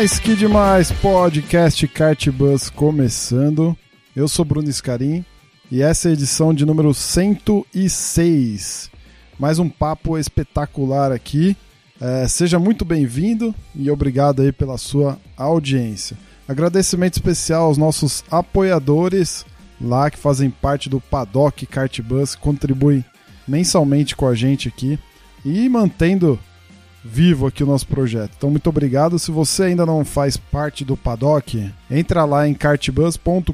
Demais, que demais! Podcast Cartbus começando. Eu sou Bruno Scarim e essa é a edição de número 106. Mais um papo espetacular aqui. É, seja muito bem-vindo e obrigado aí pela sua audiência. Agradecimento especial aos nossos apoiadores lá que fazem parte do Paddock Cartbus, contribuem mensalmente com a gente aqui e mantendo vivo aqui o nosso projeto. Então, muito obrigado. Se você ainda não faz parte do Paddock, entra lá em cartbus.com.br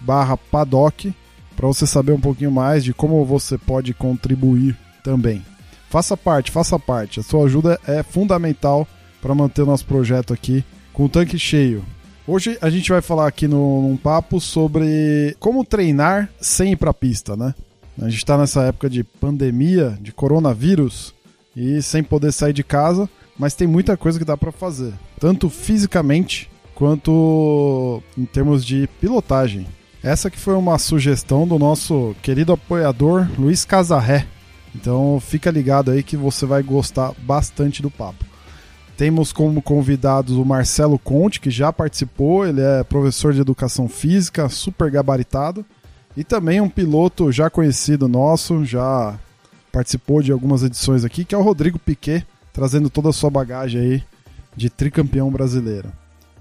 barra paddock para você saber um pouquinho mais de como você pode contribuir também. Faça parte, faça parte. A sua ajuda é fundamental para manter o nosso projeto aqui com o tanque cheio. Hoje a gente vai falar aqui no, num papo sobre como treinar sem ir para a pista, né? A gente está nessa época de pandemia, de coronavírus e sem poder sair de casa, mas tem muita coisa que dá para fazer, tanto fisicamente quanto em termos de pilotagem. Essa que foi uma sugestão do nosso querido apoiador Luiz Casarré. Então fica ligado aí que você vai gostar bastante do papo. Temos como convidados o Marcelo Conte, que já participou, ele é professor de educação física, super gabaritado, e também um piloto já conhecido nosso, já participou de algumas edições aqui, que é o Rodrigo Piquet, trazendo toda a sua bagagem aí de tricampeão brasileiro.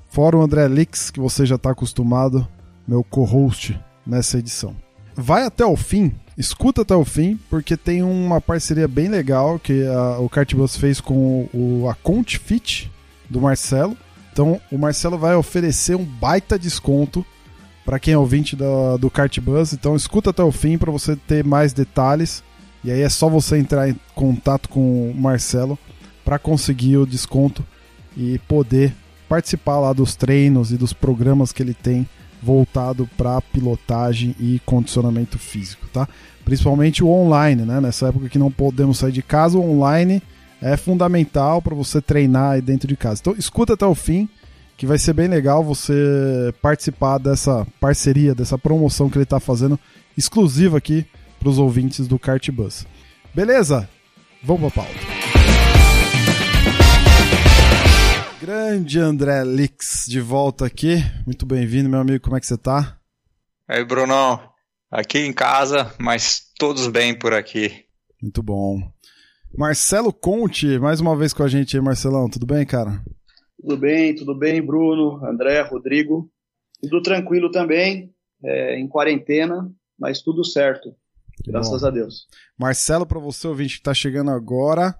Fora o André Lix, que você já está acostumado, meu co-host nessa edição. Vai até o fim, escuta até o fim, porque tem uma parceria bem legal que a, o Cartbus fez com o, a Conte Fit do Marcelo. Então o Marcelo vai oferecer um baita desconto para quem é ouvinte da, do Cartbus. Então escuta até o fim para você ter mais detalhes. E aí é só você entrar em contato com o Marcelo para conseguir o desconto e poder participar lá dos treinos e dos programas que ele tem voltado para pilotagem e condicionamento físico, tá? Principalmente o online, né? Nessa época que não podemos sair de casa, o online é fundamental para você treinar aí dentro de casa. Então, escuta até o fim, que vai ser bem legal você participar dessa parceria, dessa promoção que ele está fazendo exclusiva aqui para os ouvintes do Kart Bus. Beleza? Vamos para a pauta. Grande André Lix de volta aqui. Muito bem-vindo, meu amigo. Como é que você tá? Aí, Brunão. Aqui em casa, mas todos bem por aqui. Muito bom. Marcelo Conte, mais uma vez com a gente aí, Marcelão. Tudo bem, cara? Tudo bem, tudo bem, Bruno, André, Rodrigo. Tudo tranquilo também, é, em quarentena, mas tudo certo. Graças bom. a Deus. Marcelo, para você ouvinte que está chegando agora,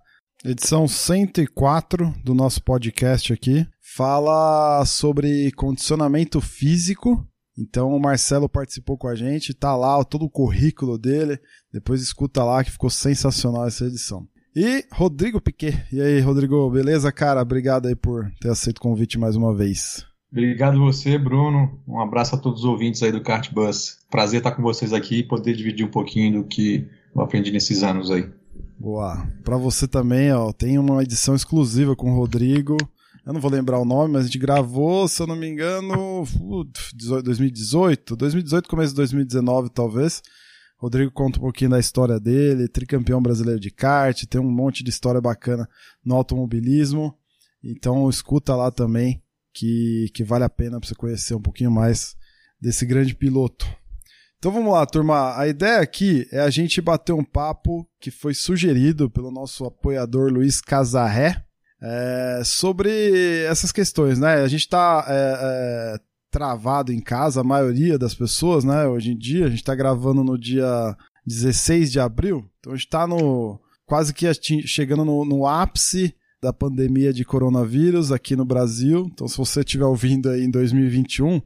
edição 104 do nosso podcast aqui, fala sobre condicionamento físico. Então o Marcelo participou com a gente, tá lá todo o currículo dele. Depois escuta lá que ficou sensacional essa edição. E Rodrigo Piquet. E aí, Rodrigo, beleza, cara? Obrigado aí por ter aceito o convite mais uma vez. Obrigado você, Bruno. Um abraço a todos os ouvintes aí do Kart Bus. Prazer estar com vocês aqui e poder dividir um pouquinho do que eu aprendi nesses anos aí. Boa. Para você também, ó, tem uma edição exclusiva com o Rodrigo. Eu não vou lembrar o nome, mas a gente gravou, se eu não me engano, 2018, 2018, começo de 2019, talvez. Rodrigo conta um pouquinho da história dele, tricampeão brasileiro de kart, tem um monte de história bacana no automobilismo. Então escuta lá também, que, que vale a pena para você conhecer um pouquinho mais desse grande piloto. Então vamos lá, turma. A ideia aqui é a gente bater um papo que foi sugerido pelo nosso apoiador Luiz Casarré é, sobre essas questões, né? A gente está é, é, travado em casa, a maioria das pessoas, né? Hoje em dia, a gente está gravando no dia 16 de abril, então a gente está no quase que chegando no, no ápice da pandemia de coronavírus aqui no Brasil. Então, se você estiver ouvindo aí em 2021,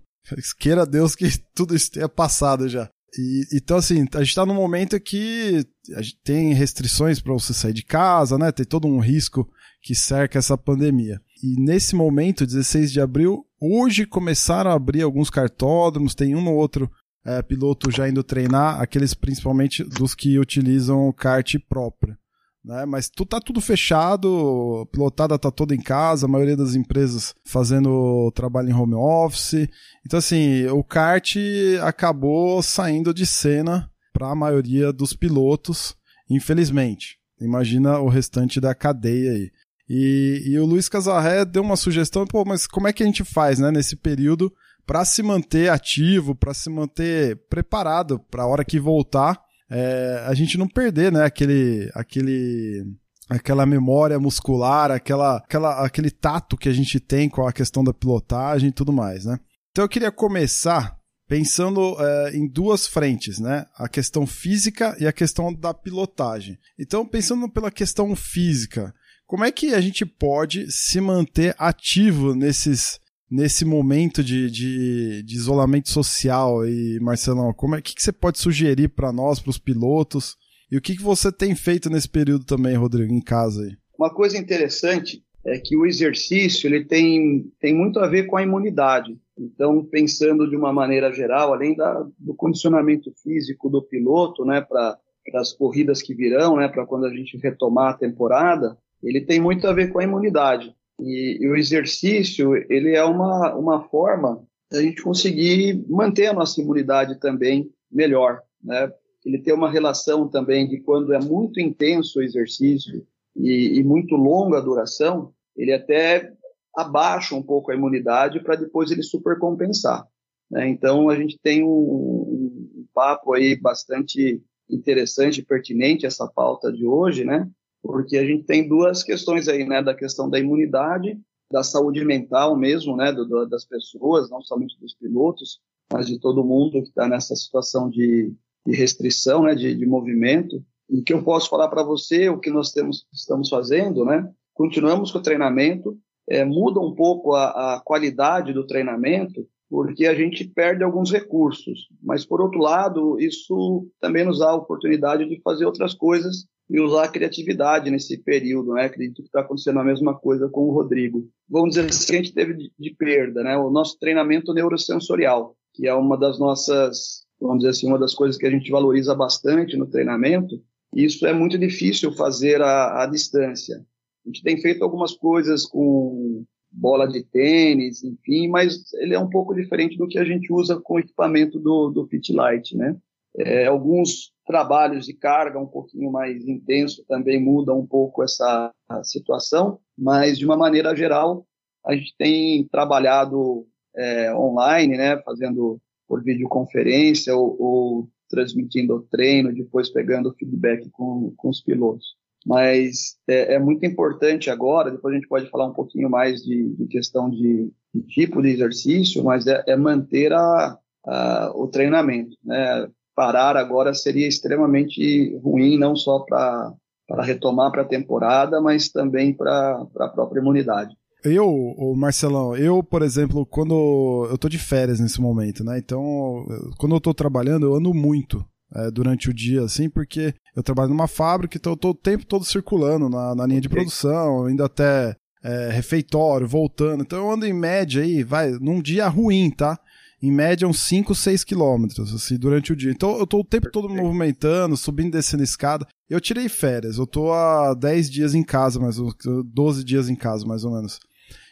queira Deus que tudo isso tenha passado já. E, então, assim, a gente está num momento que a gente tem restrições para você sair de casa, né? Tem todo um risco que cerca essa pandemia. e nesse momento, 16 de abril, hoje começaram a abrir alguns cartódromos, tem um ou outro é, piloto já indo treinar, aqueles principalmente dos que utilizam kart próprio. Né? Mas tu tá tudo fechado, pilotada tá toda em casa, a maioria das empresas fazendo trabalho em home office. Então, assim, o kart acabou saindo de cena para a maioria dos pilotos, infelizmente. Imagina o restante da cadeia aí. E, e o Luiz Casarré deu uma sugestão, pô, mas como é que a gente faz, né, nesse período para se manter ativo, para se manter preparado para a hora que voltar, é, a gente não perder, né, aquele, aquele, aquela memória muscular, aquela, aquela, aquele tato que a gente tem com a questão da pilotagem e tudo mais, né? Então eu queria começar pensando é, em duas frentes, né? A questão física e a questão da pilotagem. Então, pensando pela questão física, como é que a gente pode se manter ativo nesses nesse momento de, de, de isolamento social e Marcelão, como é que, que você pode sugerir para nós, para os pilotos? E o que, que você tem feito nesse período também, Rodrigo, em casa aí? Uma coisa interessante é que o exercício ele tem, tem muito a ver com a imunidade. Então, pensando de uma maneira geral, além da, do condicionamento físico do piloto, né, para as corridas que virão, né, para quando a gente retomar a temporada, ele tem muito a ver com a imunidade. E, e, o exercício, ele é uma, uma forma da gente conseguir manter a nossa imunidade também melhor, né? Ele tem uma relação também de quando é muito intenso o exercício e, e muito longa a duração, ele até abaixa um pouco a imunidade para depois ele supercompensar. Né? Então a gente tem um, um papo aí bastante interessante pertinente essa pauta de hoje, né? Porque a gente tem duas questões aí, né, da questão da imunidade, da saúde mental mesmo, né, do, do, das pessoas, não somente dos pilotos, mas de todo mundo que está nessa situação de, de restrição, né, de, de, movimento. E que eu posso falar para você, o que nós temos, estamos fazendo, né, continuamos com o treinamento, é, muda um pouco a, a qualidade do treinamento, porque a gente perde alguns recursos. Mas, por outro lado, isso também nos dá a oportunidade de fazer outras coisas e usar a criatividade nesse período, né? Acredito que está acontecendo a mesma coisa com o Rodrigo. Vamos dizer assim, a gente teve de, de, perda, né? O nosso treinamento neurosensorial, que é uma das nossas, vamos dizer assim, uma das coisas que a gente valoriza bastante no treinamento. E isso é muito difícil fazer à, distância. A gente tem feito algumas coisas com bola de tênis, enfim, mas ele é um pouco diferente do que a gente usa com o equipamento do, do Fit Light, né? É, alguns trabalhos de carga um pouquinho mais intenso também mudam um pouco essa situação, mas de uma maneira geral a gente tem trabalhado é, online, né, fazendo por videoconferência ou, ou transmitindo o treino, depois pegando feedback com, com os pilotos. Mas é, é, muito importante agora, depois a gente pode falar um pouquinho mais de, de questão de, de, tipo de exercício, mas é, é manter a, a, o treinamento, né? Parar agora seria extremamente ruim, não só para retomar para a temporada, mas também para a própria imunidade. Eu, o Marcelão, eu, por exemplo, quando eu tô de férias nesse momento, né? Então, quando eu tô trabalhando, eu ando muito é, durante o dia, assim, porque eu trabalho numa fábrica, então eu tô o tempo todo circulando na, na linha de produção, indo até é, refeitório, voltando. Então eu ando em média aí, vai, num dia ruim, tá? Em média uns 5, 6 quilômetros, assim, durante o dia. Então eu tô o tempo todo me movimentando, subindo e descendo escada. Eu tirei férias, eu tô há 10 dias em casa, mais 12 dias em casa, mais ou menos.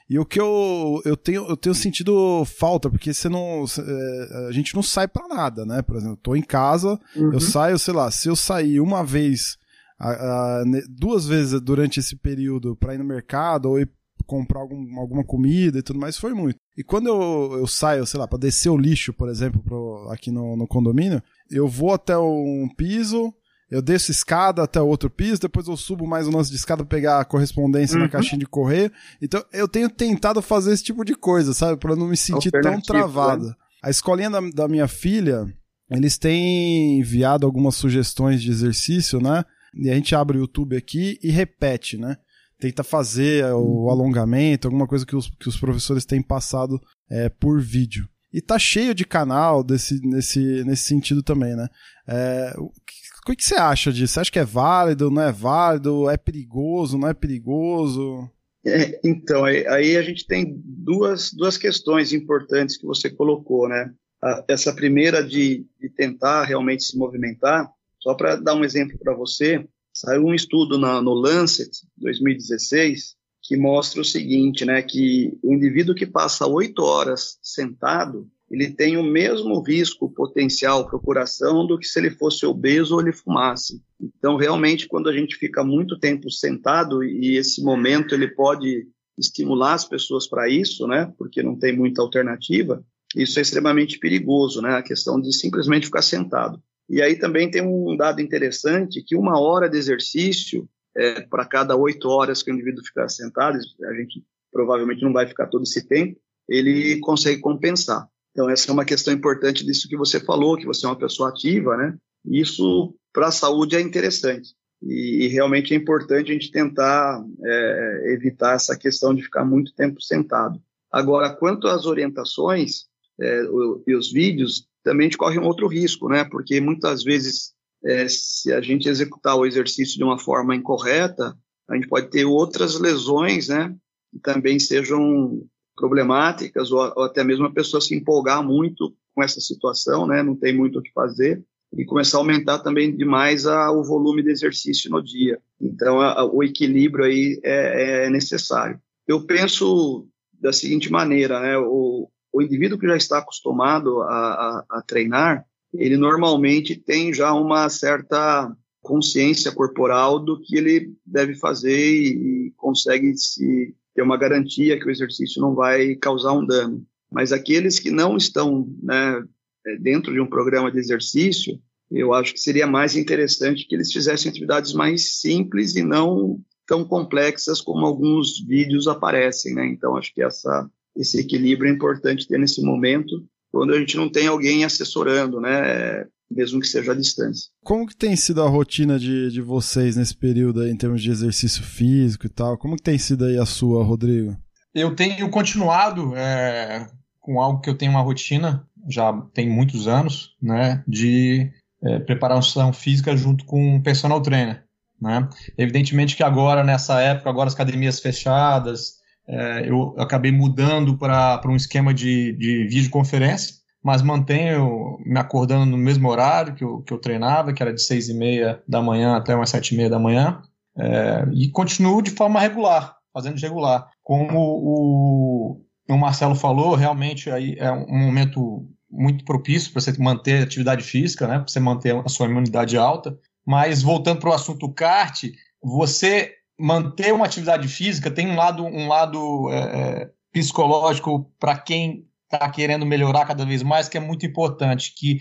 E o que eu, eu, tenho, eu tenho sentido falta, porque você não. É, a gente não sai para nada, né? Por exemplo, eu tô em casa, uhum. eu saio, sei lá, se eu sair uma vez, a, a, duas vezes durante esse período para ir no mercado ou ir comprar algum, alguma comida e tudo mais, foi muito. E quando eu, eu saio, sei lá, para descer o lixo, por exemplo, pro, aqui no, no condomínio, eu vou até um piso, eu desço escada até outro piso, depois eu subo mais um lance de escada pra pegar a correspondência uhum. na caixinha de correio. Então eu tenho tentado fazer esse tipo de coisa, sabe? Pra não me sentir tão travado. Né? A escolinha da, da minha filha, eles têm enviado algumas sugestões de exercício, né? E a gente abre o YouTube aqui e repete, né? Tenta fazer o uhum. alongamento, alguma coisa que os, que os professores têm passado é, por vídeo. E tá cheio de canal desse, nesse, nesse sentido também, né? É, o, que, o que você acha disso? Você acha que é válido, não é válido? É perigoso, não é perigoso? É, então, aí, aí, a gente tem duas, duas questões importantes que você colocou, né? A, essa primeira de, de, tentar realmente se movimentar, só para dar um exemplo para você, saiu um estudo na, no Lancet, 2016, que mostra o seguinte, né? Que o indivíduo que passa oito horas sentado, ele tem o mesmo risco potencial para o coração do que se ele fosse obeso ou ele fumasse. Então, realmente, quando a gente fica muito tempo sentado e esse momento ele pode estimular as pessoas para isso, né? Porque não tem muita alternativa. Isso é extremamente perigoso, né? A questão de simplesmente ficar sentado. E aí também tem um dado interessante que uma hora de exercício é, para cada oito horas que o indivíduo ficar sentado, a gente provavelmente não vai ficar todo esse tempo, ele consegue compensar. Então, essa é uma questão importante disso que você falou, que você é uma pessoa ativa, né? Isso, para a saúde, é interessante. E, e, realmente é importante a gente tentar é, evitar essa questão de ficar muito tempo sentado. Agora, quanto às orientações é, e os vídeos, também a gente corre um outro risco, né? Porque muitas vezes, é, se a gente executar o exercício de uma forma incorreta, a gente pode ter outras lesões, né? Que também sejam problemáticas, ou, ou, até mesmo a pessoa se empolgar muito com essa situação, né, não tem muito o que fazer, e começar a aumentar também demais a, o volume de exercício no dia. Então, a, o equilíbrio aí é, é, necessário. Eu penso da seguinte maneira, né, o, o indivíduo que já está acostumado a, a treinar, ele normalmente tem já uma certa consciência corporal do que ele deve fazer e, e consegue se ter uma garantia que o exercício não vai causar um dano. Mas aqueles que não estão né, é, dentro de um programa de exercício, eu acho que seria mais interessante que eles fizessem atividades mais simples e não tão complexas como alguns vídeos aparecem, né? Então acho que essa esse equilíbrio é importante ter nesse momento, quando a gente não tem alguém assessorando, né? mesmo que seja à distância. Como que tem sido a rotina de, de vocês nesse período aí, em termos de exercício físico e tal? Como que tem sido aí a sua, Rodrigo? Eu tenho continuado é, com algo que eu tenho uma rotina, já tem muitos anos, né, de é, preparação física junto com um personal trainer. Né? Evidentemente que agora, nessa época, agora as academias fechadas, é, eu acabei mudando para um esquema de, de videoconferência, mas mantenho me acordando no mesmo horário que eu, que eu treinava, que era de seis e meia da manhã até umas sete e meia da manhã, é, e continuo de forma regular, fazendo regular. Como o, o Marcelo falou, realmente aí é um momento muito propício para você manter atividade física, né, para você manter a sua imunidade alta. Mas voltando para o assunto kart, você manter uma atividade física tem um lado, um lado é, é psicológico para quem está querendo melhorar cada vez mais, que é muito importante, que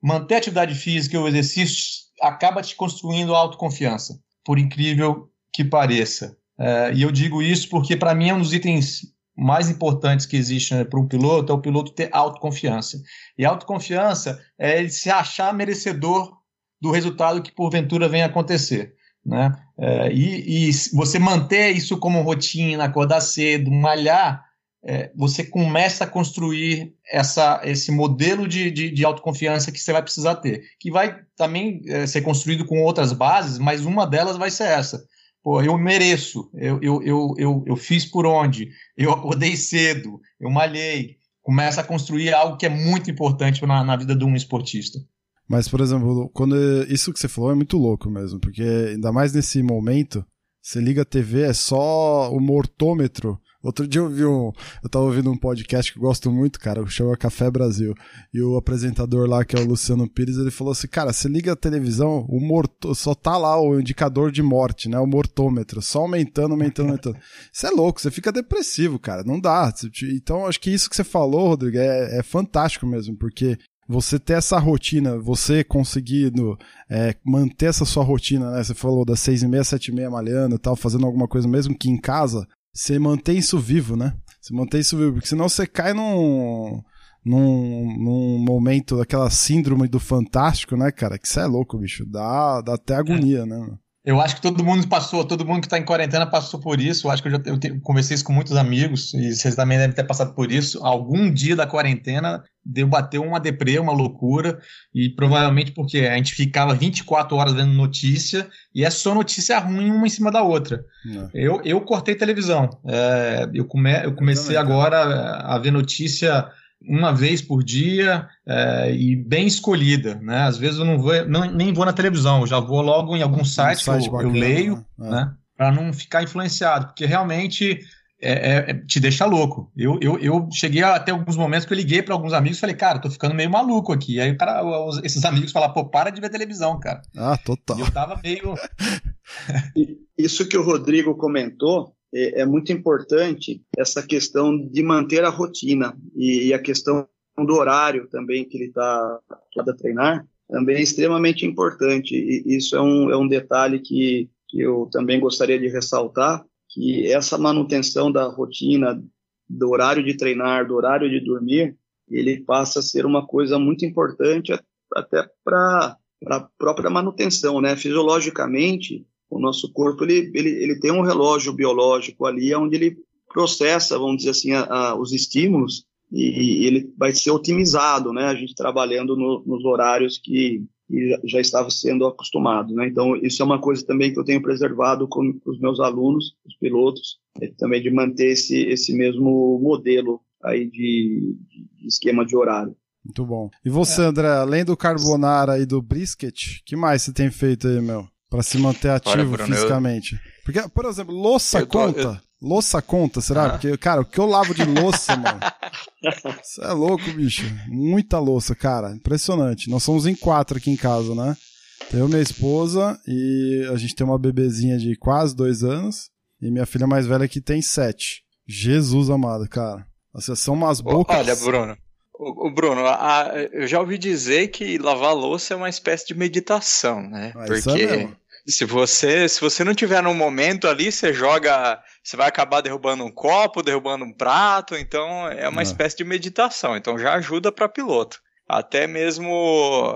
manter a atividade física e o exercício acaba te construindo autoconfiança, por incrível que pareça. É, e eu digo isso porque, para mim, é um dos itens mais importantes que existe né, para um piloto é o piloto ter autoconfiança. E autoconfiança é ele se achar merecedor do resultado que porventura venha acontecer. Né? É, e, e você manter isso como rotina, acordar cedo, malhar, é, você começa a construir essa, esse modelo de, de, de, autoconfiança que você vai precisar ter, que vai também é, ser construído com outras bases, mas uma delas vai ser essa. Pô, eu mereço, eu, eu, eu, eu, eu fiz por onde, eu acordei cedo, eu malhei. Começa a construir algo que é muito importante na, na vida de um esportista. Mas, por exemplo, quando isso que você falou é muito louco mesmo, porque ainda mais nesse momento, você liga a TV, é só o mortômetro Outro dia eu vi um. Eu tava ouvindo um podcast que eu gosto muito, cara, que chama Café Brasil. E o apresentador lá, que é o Luciano Pires, ele falou assim: cara, você liga a televisão, o morto, só tá lá o indicador de morte, né? O mortômetro, só aumentando, aumentando, aumentando. Isso é louco, você fica depressivo, cara. Não dá. Então, acho que isso que você falou, Rodrigo, é, é fantástico mesmo, porque você ter essa rotina, você conseguindo é, manter essa sua rotina, né? Você falou das seis e meia, sete e meia malhando e tal, fazendo alguma coisa mesmo que em casa, você mantém isso vivo, né? Você mantém isso vivo, porque senão você cai num, num, num momento daquela síndrome do fantástico, né, cara? Que você é louco, bicho. Dá, dá até agonia, né? Eu acho que todo mundo passou, todo mundo que está em quarentena passou por isso. Eu acho que eu já eu te, conversei isso com muitos amigos e vocês também devem ter passado por isso. Algum dia da quarentena deu bateu uma deprê, uma loucura e provavelmente porque a gente ficava 24 horas vendo notícia e é só notícia ruim uma em cima da outra. Eu, eu cortei televisão. É, eu, come, eu comecei agora a ver notícia uma vez por dia é, e bem escolhida, né? Às vezes eu não vou, não, nem vou na televisão, eu já vou logo em algum site, um site que eu, bacana, eu leio, né? né? Para não ficar influenciado, porque realmente é, é, é, te deixa louco. Eu, eu, eu cheguei até alguns momentos que eu liguei para alguns amigos e falei, cara, tô ficando meio maluco aqui. Aí o cara, esses amigos falaram, pô, para de ver televisão, cara. Ah, total. E eu tava meio. Isso que o Rodrigo comentou é, é, muito importante essa questão de manter a rotina e, e a questão do horário também que ele está a treinar também é extremamente importante. E isso é um, é um detalhe que, que eu também gostaria de ressaltar, que essa manutenção da rotina, do horário de treinar, do horário de dormir, ele passa a ser uma coisa muito importante até para a própria manutenção, né? Fisiologicamente, o nosso corpo ele, ele, ele tem um relógio biológico ali onde ele processa, vamos dizer assim, a, a, os estímulos e, e, ele vai ser otimizado, né? A gente trabalhando no, nos horários que, que, já estava sendo acostumado, né? Então isso é uma coisa também que eu tenho preservado com os meus alunos, os pilotos, é também de manter esse esse mesmo modelo aí de, de esquema de horário. Muito bom. E você, é. André, além do carbonara e do brisket, que mais você tem feito aí, meu? Para se manter ativo Olha, Bruno, fisicamente. Eu... Porque, por exemplo, louça eu conta? eu... Louça conta, será? Ah. Porque, cara, o que eu lavo de louça, mano. Isso é louco, bicho. Muita louça, cara. Impressionante. Nós somos em quatro aqui em casa, né? Eu, minha esposa e a gente tem uma bebezinha de quase dois anos e minha filha mais velha que tem sete. Jesus amado, cara. Vocês são umas bocas. Olha, Bruno. O, Bruno, a, eu já ouvi dizer que lavar louça é uma espécie de meditação, né? Ah, Porque é se você, se você não tiver num momento ali, você joga, você vai acabar derrubando um copo, derrubando um prato, então é uma é. espécie de meditação, então já ajuda para piloto. Até mesmo,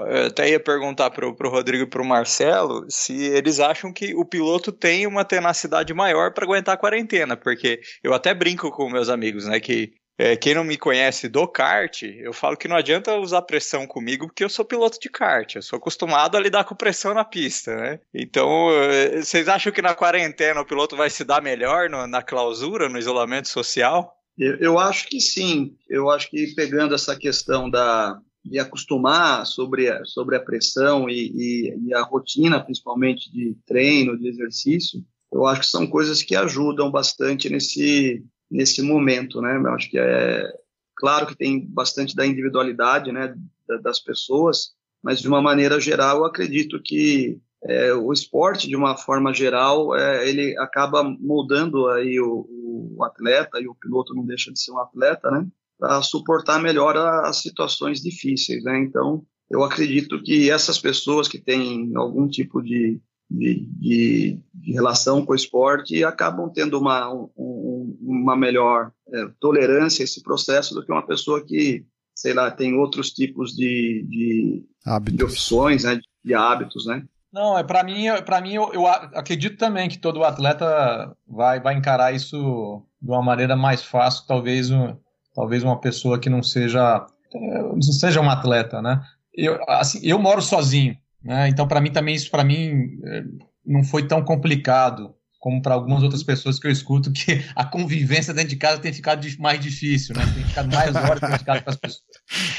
eu até ia perguntar pro, pro Rodrigo e pro Marcelo se eles acham que o piloto tem uma tenacidade maior para aguentar a quarentena, porque eu até brinco com meus amigos, né, que é, quem não me conhece do kart, eu falo que não adianta usar pressão comigo, porque eu sou piloto de kart. Eu sou acostumado a lidar com pressão na pista, né? Então, é, vocês acham que na quarentena o piloto vai se dar melhor no, na clausura, no isolamento social? Eu, eu, acho que sim. Eu acho que pegando essa questão da, de acostumar sobre a, sobre a pressão e, e, e a rotina, principalmente de treino, de exercício, eu acho que são coisas que ajudam bastante nesse, nesse momento, né? Eu acho que é claro que tem bastante da individualidade, né, das pessoas, mas de uma maneira geral, eu acredito que é, o esporte, de uma forma geral, é, ele acaba moldando aí o, o, atleta e o piloto não deixa de ser um atleta, né, para suportar melhor as situações difíceis, né. Então, eu acredito que essas pessoas que têm algum tipo de de, de, de, relação com o esporte acabam tendo uma, um, uma melhor é, tolerância a esse processo do que uma pessoa que, sei lá, tem outros tipos de, de, de opções, né, de hábitos, né? Não, é para mim, para mim eu, eu, acredito também que todo atleta vai, vai encarar isso de uma maneira mais fácil, talvez, um, talvez uma pessoa que não seja não seja um atleta, né? Eu, assim, eu moro sozinho, né? Então, para mim também, isso para mim é, não foi tão complicado como para algumas outras pessoas que eu escuto, que a convivência dentro de casa tem ficado mais difícil, né? Tem ficado mais horas dentro de casa para as pessoas.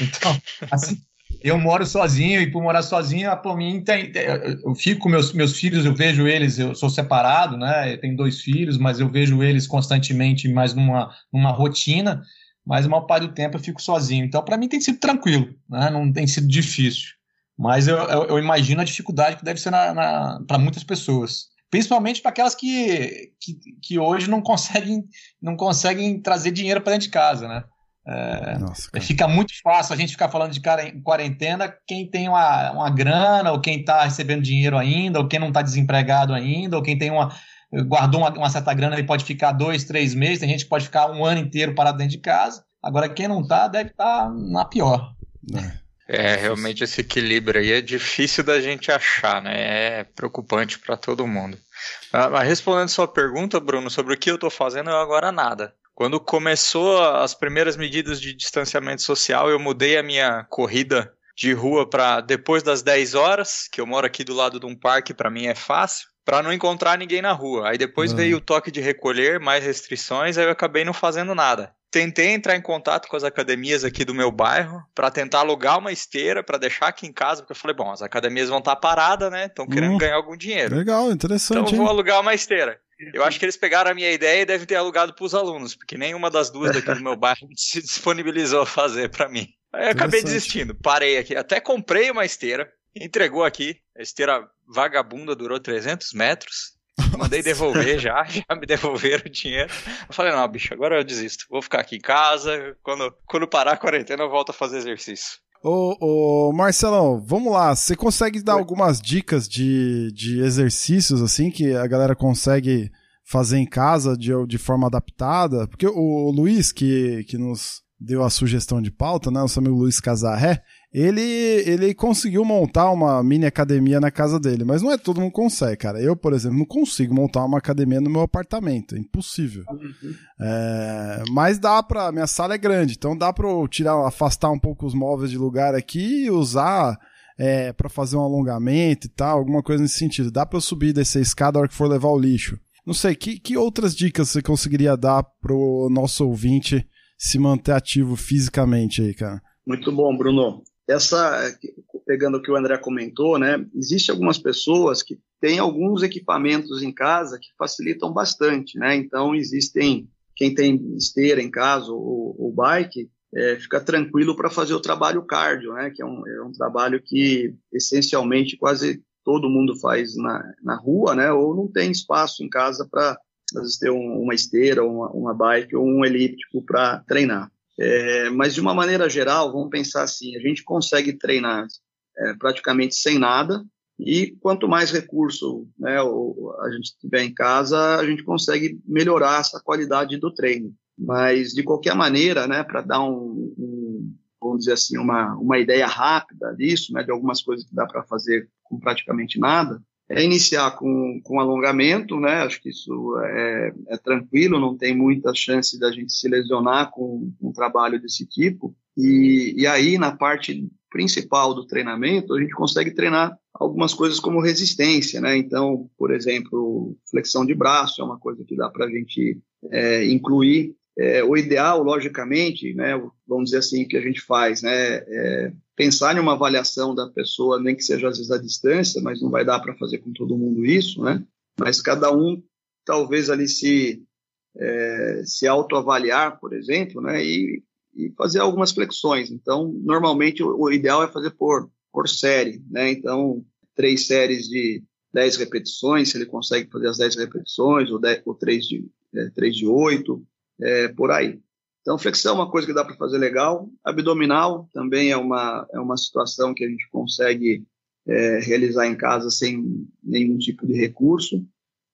Então, assim, eu moro sozinho e por morar sozinho, para mim, tem, eu fico com meus, meus filhos, eu vejo eles, eu sou separado, né? Eu tenho dois filhos, mas eu vejo eles constantemente mais numa, numa rotina, mas a maior parte do tempo eu fico sozinho. Então, para mim tem sido tranquilo, né? Não tem sido difícil. Mas eu, eu, eu imagino a dificuldade que deve ser para muitas pessoas. Principalmente para aquelas que, que, que, hoje não conseguem, não conseguem trazer dinheiro para dentro de casa, né? É, Nossa, fica muito fácil a gente ficar falando de cara em quarentena quem tem uma, uma grana, ou quem está recebendo dinheiro ainda, ou quem não está desempregado ainda, ou quem tem uma guardou uma, uma, certa grana e pode ficar dois, três meses, tem gente que pode ficar um ano inteiro parado dentro de casa. Agora, quem não está deve estar tá na pior. É. É, realmente esse equilíbrio aí é difícil da gente achar, né? É preocupante para todo mundo. Ah, mas respondendo sua pergunta, Bruno, sobre o que eu estou fazendo, eu agora nada. Quando começou as primeiras medidas de distanciamento social, eu mudei a minha corrida de rua para depois das 10 horas, que eu moro aqui do lado de um parque, para mim é fácil, para não encontrar ninguém na rua. Aí depois uhum. veio o toque de recolher, mais restrições, aí eu acabei não fazendo nada tentei entrar em contato com as academias aqui do meu bairro para tentar alugar uma esteira para deixar aqui em casa, porque eu falei, bom, as academias vão estar tá paradas, né? Estão querendo hum, ganhar algum dinheiro. Legal, interessante. Então eu vou alugar uma esteira. Eu acho que eles pegaram a minha ideia e devem ter alugado para os alunos, porque nenhuma das duas daqui do meu bairro se disponibilizou a fazer para mim. Aí eu acabei desistindo, parei aqui, até comprei uma esteira, entregou aqui, a esteira vagabunda durou 300 metros, Mandei devolver já, já me devolveram o dinheiro. Eu falei, não, bicho, agora eu desisto. Vou ficar aqui em casa. Quando, quando parar a quarentena, eu volto a fazer exercício. Ô, ô Marcelão, vamos lá. Você consegue dar Oi. algumas dicas de, de exercícios, assim, que a galera consegue fazer em casa de, de forma adaptada? Porque o Luiz, que, que nos deu a sugestão de pauta, né? Nosso amigo Luiz Casarré, ele, ele conseguiu montar uma mini academia na casa dele, mas não é todo mundo consegue, cara. Eu, por exemplo, não consigo montar uma academia no meu apartamento, é impossível. Uhum. É, mas dá pra. Minha sala é grande, então dá pra eu tirar, afastar um pouco os móveis de lugar aqui e usar. É, para fazer um alongamento e tal, alguma coisa nesse sentido. Dá para eu subir dessa escada a hora que for levar o lixo. Não sei, que, que outras dicas você conseguiria dar pro nosso ouvinte se manter ativo fisicamente aí, cara? Muito bom, Bruno. Essa, pegando o que o André comentou, né, existe algumas pessoas que têm alguns equipamentos em casa que facilitam bastante, né, então existem, quem tem esteira em casa ou, ou bike, é, fica tranquilo para fazer o trabalho cardio, né, que é um, é um trabalho que essencialmente quase todo mundo faz na, na rua, né, ou não tem espaço em casa para às vezes ter um, uma esteira, uma, uma bike ou um elíptico para treinar. É, mas de uma maneira geral, vamos pensar assim: a gente consegue treinar é, praticamente sem nada, e quanto mais recurso né, a gente tiver em casa, a gente consegue melhorar essa qualidade do treino. Mas, de qualquer maneira, né, para dar um, um, vamos dizer assim, uma, uma ideia rápida disso, né, de algumas coisas que dá para fazer com praticamente nada, é iniciar com, com alongamento, né? Acho que isso é, é tranquilo, não tem muita chance da gente se lesionar com, com um trabalho desse tipo. E, e aí, na parte principal do treinamento, a gente consegue treinar algumas coisas como resistência, né? Então, por exemplo, flexão de braço é uma coisa que dá para a gente é, incluir. É, o ideal, logicamente, né, vamos dizer assim, que a gente faz, né, é pensar em uma avaliação da pessoa, nem que seja às vezes à distância, mas não vai dar para fazer com todo mundo isso, né? Mas cada um talvez ali se é, se autoavaliar, por exemplo, né? E, e, fazer algumas flexões. Então, normalmente o, ideal é fazer por por série, né? Então, três séries de 10 repetições, se ele consegue fazer as 10 repetições, ou, 10, ou 3 de, é, 3 de 8, é, por aí. Então, flexão é uma coisa que dá para fazer legal. Abdominal também é uma, é uma situação que a gente consegue é, realizar em casa sem nenhum tipo de recurso.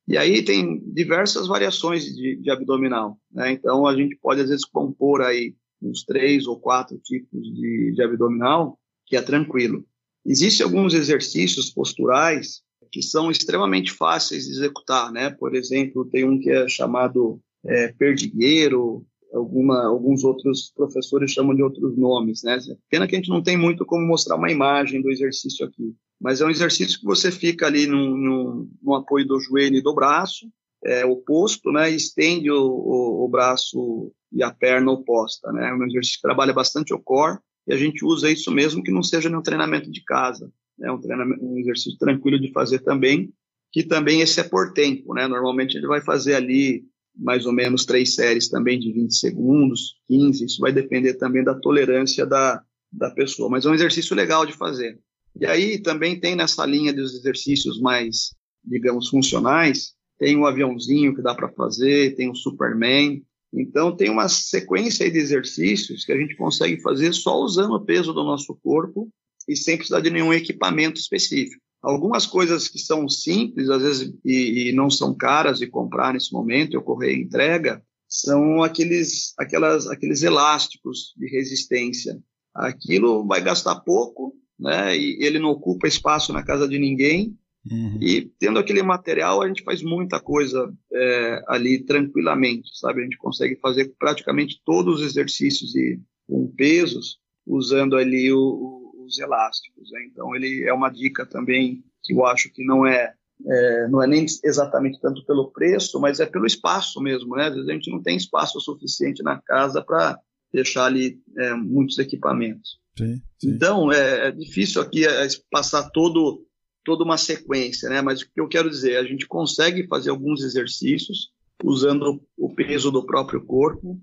E aí tem diversas variações de, de abdominal. Né? Então, a gente pode, às vezes, compor aí uns três ou quatro tipos de, de abdominal, que é tranquilo. Existem alguns exercícios posturais que são extremamente fáceis de executar, né? Por exemplo, tem um que é chamado é, perdigueiro, alguma, alguns outros professores chamam de outros nomes, né? Pena que a gente não tem muito como mostrar uma imagem do exercício aqui, mas é um exercício que você fica ali no, no, no apoio do joelho e do braço, é, oposto, né? Estende o, o, o, braço e a perna oposta, né? É um exercício que trabalha bastante o core e a gente usa isso mesmo que não seja nenhum treinamento de casa, é né? um, um exercício tranquilo de fazer também, que também esse é por tempo, né? Normalmente ele vai fazer ali mais ou menos três séries também de 20 segundos, 15, isso vai depender também da tolerância da, da pessoa, mas é um exercício legal de fazer. E aí também tem nessa linha dos exercícios mais, digamos, funcionais, tem o aviãozinho que dá para fazer, tem o Superman, então tem uma sequência de exercícios que a gente consegue fazer só usando o peso do nosso corpo e sem precisar de nenhum equipamento específico. Algumas coisas que são simples, às vezes, e, e não são caras de comprar nesse momento, eu correr entrega, são aqueles, aquelas, aqueles elásticos de resistência. aquilo vai gastar pouco, né? E ele não ocupa espaço na casa de ninguém. Uhum. E tendo aquele material, a gente faz muita coisa é, ali tranquilamente, sabe? A gente consegue fazer praticamente todos os exercícios e com pesos usando ali o, o, os elásticos. Né? Então, ele é uma dica também que eu acho que não é, é, não é nem exatamente tanto pelo preço, mas é pelo espaço mesmo, né? Às vezes a gente não tem espaço suficiente na casa para deixar ali é, muitos equipamentos. Sim, sim. Então, é, é, difícil aqui é, passar todo, toda uma sequência, né? Mas o que eu quero dizer, a gente consegue fazer alguns exercícios usando o peso do próprio corpo,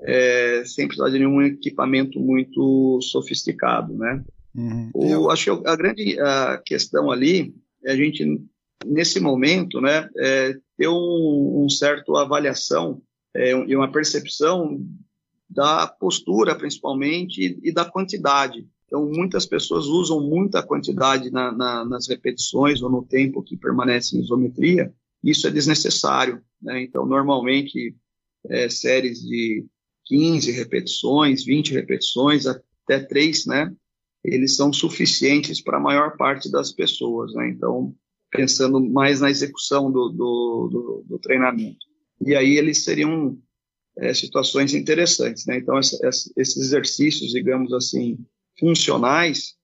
é, sem precisar de nenhum equipamento muito sofisticado, né? Uhum. O, acho que a grande a questão ali é a gente, nesse momento, né, é, ter um, um certo avaliação é, e uma percepção da postura, principalmente, e da quantidade. Então, muitas pessoas usam muita quantidade na, na, nas repetições ou no tempo que permanece em isometria. Isso é desnecessário. Né? Então, normalmente, é, séries de 15 repetições, 20 repetições, até 3, né? Eles são suficientes para a maior parte das pessoas, né? Então, pensando mais na execução do, do, do, do treinamento. E aí eles seriam é, situações interessantes. Né? Então, essa, esses exercícios, digamos assim, funcionais,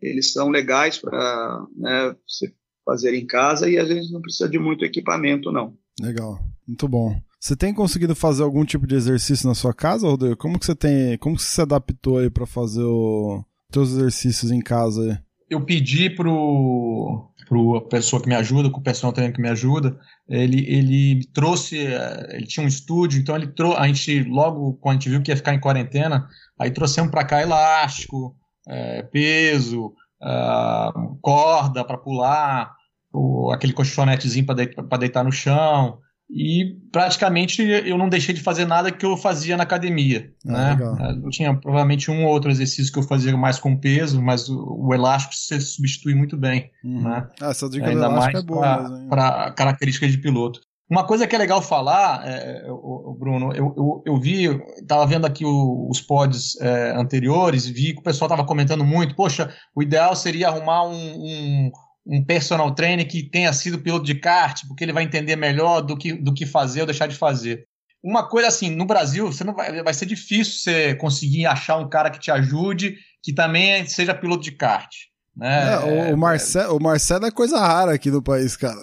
eles são legais para né, você fazer em casa e às vezes não precisa de muito equipamento, não. Legal, muito bom. Você tem conseguido fazer algum tipo de exercício na sua casa, Rodrigo? Como que você tem, como que você se adaptou aí para fazer os seus exercícios em casa? Eu pedi pro pro pessoa que me ajuda, com o personal trainer que me ajuda, ele, ele trouxe, eh, ele tinha um estúdio, então ele trouxe, a gente, logo quando a gente viu que ia ficar em quarentena, aí trouxemos para cá elástico, é, peso, uh, corda para pular, o, aquele colchonetezinho para deitar, deitar no chão, e praticamente eu não deixei de fazer nada que eu fazia na academia. Ah, né? Eu tinha provavelmente um ou outro exercício que eu fazia mais com peso, mas o, o elástico se substitui muito bem. Uhum. Né? Ah, essa dica Ainda mais é boa. Para características de piloto. Uma coisa que é legal falar, é, o, Bruno, eu, eu, eu vi, estava vendo aqui o, os pods é, anteriores, vi que o pessoal estava comentando muito, poxa, o ideal seria arrumar um, um um personal trainer que tenha sido piloto de kart, porque ele vai entender melhor do que, do que fazer ou deixar de fazer. Uma coisa assim, no Brasil, você não vai, vai ser difícil você conseguir achar um cara que te ajude, que também seja piloto de kart. Né? É, o, é, Marcelo, o Marcelo é coisa rara aqui no país, cara.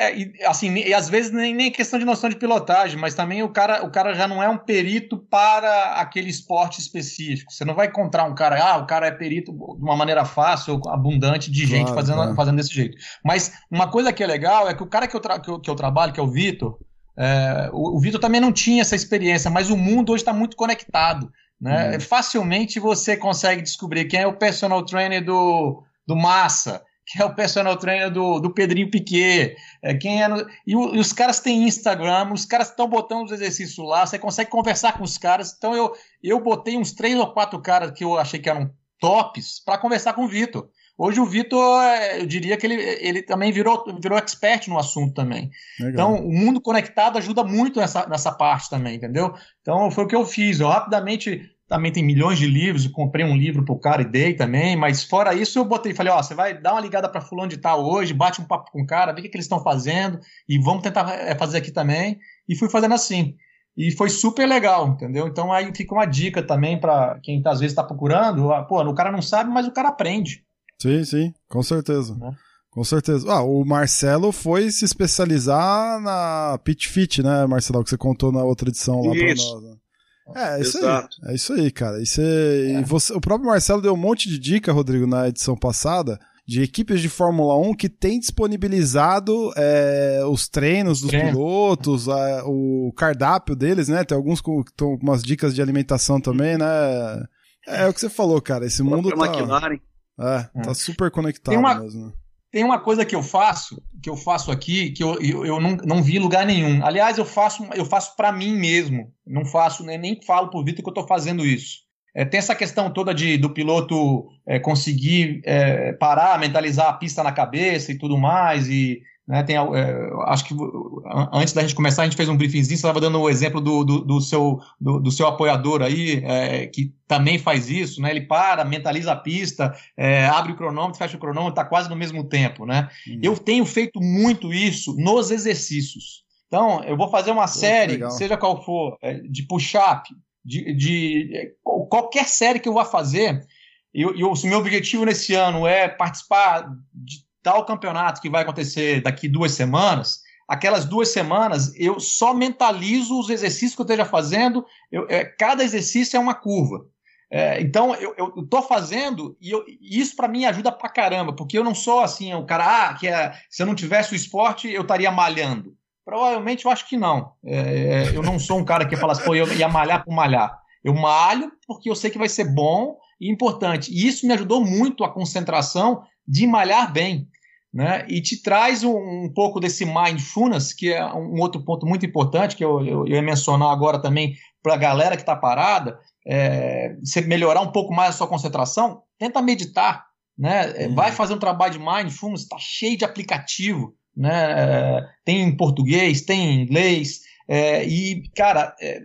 É, e, assim, e às vezes nem, nem questão de noção de pilotagem, mas também o cara, o cara já não é um perito para aquele esporte específico. Você não vai encontrar um cara, ah, o cara é perito de uma maneira fácil, abundante de gente fazendo, claro. fazendo desse jeito. Mas uma coisa que é legal é que o cara que eu, que eu, que eu trabalho, que é o Vitor, é, o, o Vitor também não tinha essa experiência, mas o mundo hoje está muito conectado. Né? Hum. Facilmente você consegue descobrir quem é o personal trainer do, do Massa, que é o personal trainer do, do Pedrinho Piquet, é, quem é no, e, o, e, os caras têm Instagram, os caras estão botando os exercícios lá, você consegue conversar com os caras. Então eu, eu botei uns três ou quatro caras que eu achei que eram tops para conversar com o Vitor. Hoje o Vitor, é, eu diria que ele, ele também virou, virou expert no assunto também. Legal. Então, o mundo conectado ajuda muito nessa, nessa parte também, entendeu? Então, foi o que eu fiz. Eu rapidamente também tem milhões de livros, eu comprei um livro pro cara e dei também, mas fora isso eu botei, falei, ó, você vai dar uma ligada para fulano de tal hoje, bate um papo com o cara, vê o que, que eles estão fazendo e vamos tentar é, fazer aqui também. E fui fazendo assim. E foi super legal, entendeu? Então aí fica uma dica também para quem tá, às vezes está procurando, pô, o cara não sabe, mas o cara aprende. Sim, sim, com certeza. Né? Com certeza. Ah, o Marcelo foi se especializar na Pit Fit, né, Marcelo, que você contou na outra edição lá para nós. Né? É, é isso Exato. aí. É isso aí, cara. Isso é... é. Você... O próprio Marcelo deu um monte de dica, Rodrigo, na edição passada, de equipes de Fórmula 1 que tem disponibilizado é, os treinos dos Treino. pilotos, a, o cardápio deles, né? Tem alguns com, com umas dicas de alimentação também, né? É, é o que você falou, cara. Esse mundo tá. McLaren. É, tá super conectado uma, mesmo. Tem uma coisa que eu faço, que eu faço aqui, que eu, eu, eu não, não vi lugar nenhum. Aliás, eu faço eu faço para mim mesmo. Não faço, nem, nem falo pro Vitor que eu tô fazendo isso. É, tem essa questão toda de, do piloto é, conseguir é, parar, mentalizar a pista na cabeça e tudo mais, e Né, tem, é, acho que antes da gente começar, a gente fez um briefingzinho, você estava dando o exemplo do, do, do seu, do, do, seu apoiador aí, é, que também faz isso, né? Ele para, mentaliza a pista, é, abre o cronômetro, fecha o cronômetro, está quase no mesmo tempo, né? Hum. Eu tenho feito muito isso nos exercícios. Então, eu vou fazer uma Pô, série, seja qual for, é, de push-up, de, de, é, qualquer série que eu vá fazer, e, e o meu objetivo nesse ano é participar de tal campeonato que vai acontecer daqui duas semanas, aquelas duas semanas eu só mentalizo os exercícios que eu esteja fazendo, eu, é, cada exercício é uma curva. É, então eu, estou fazendo e, eu, isso para mim ajuda pra caramba, porque eu não sou assim, o cara, ah, que é, se eu não tivesse o esporte, eu estaria malhando. Provavelmente eu acho que não. É, é eu não sou um cara que fala assim, pô, eu ia malhar por malhar. Eu malho porque eu sei que vai ser bom e importante. E isso me ajudou muito a concentração de malhar bem. Né? E te traz um, um, pouco desse mindfulness, que é um outro ponto muito importante, que eu, eu, eu ia mencionar agora também para a galera que está parada, é, você melhorar um pouco mais a sua concentração, tenta meditar, né? Uhum. Vai fazer um trabalho de mindfulness, está cheio de aplicativo, né? Tem em português, tem em inglês, é, e, cara, é,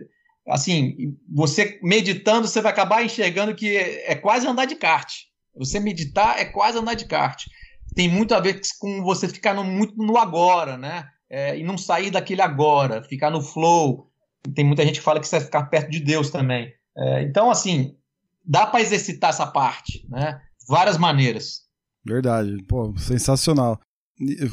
assim, você meditando, você vai acabar enxergando que é, é quase andar de kart. Você meditar é quase andar de kart tem muito a ver com você ficar no, muito no agora, né? É, e não sair daquele agora, ficar no flow. Tem muita gente que fala que você vai ficar perto de Deus também. É, então, assim, dá para exercitar essa parte, né? Várias maneiras. Verdade, pô, sensacional.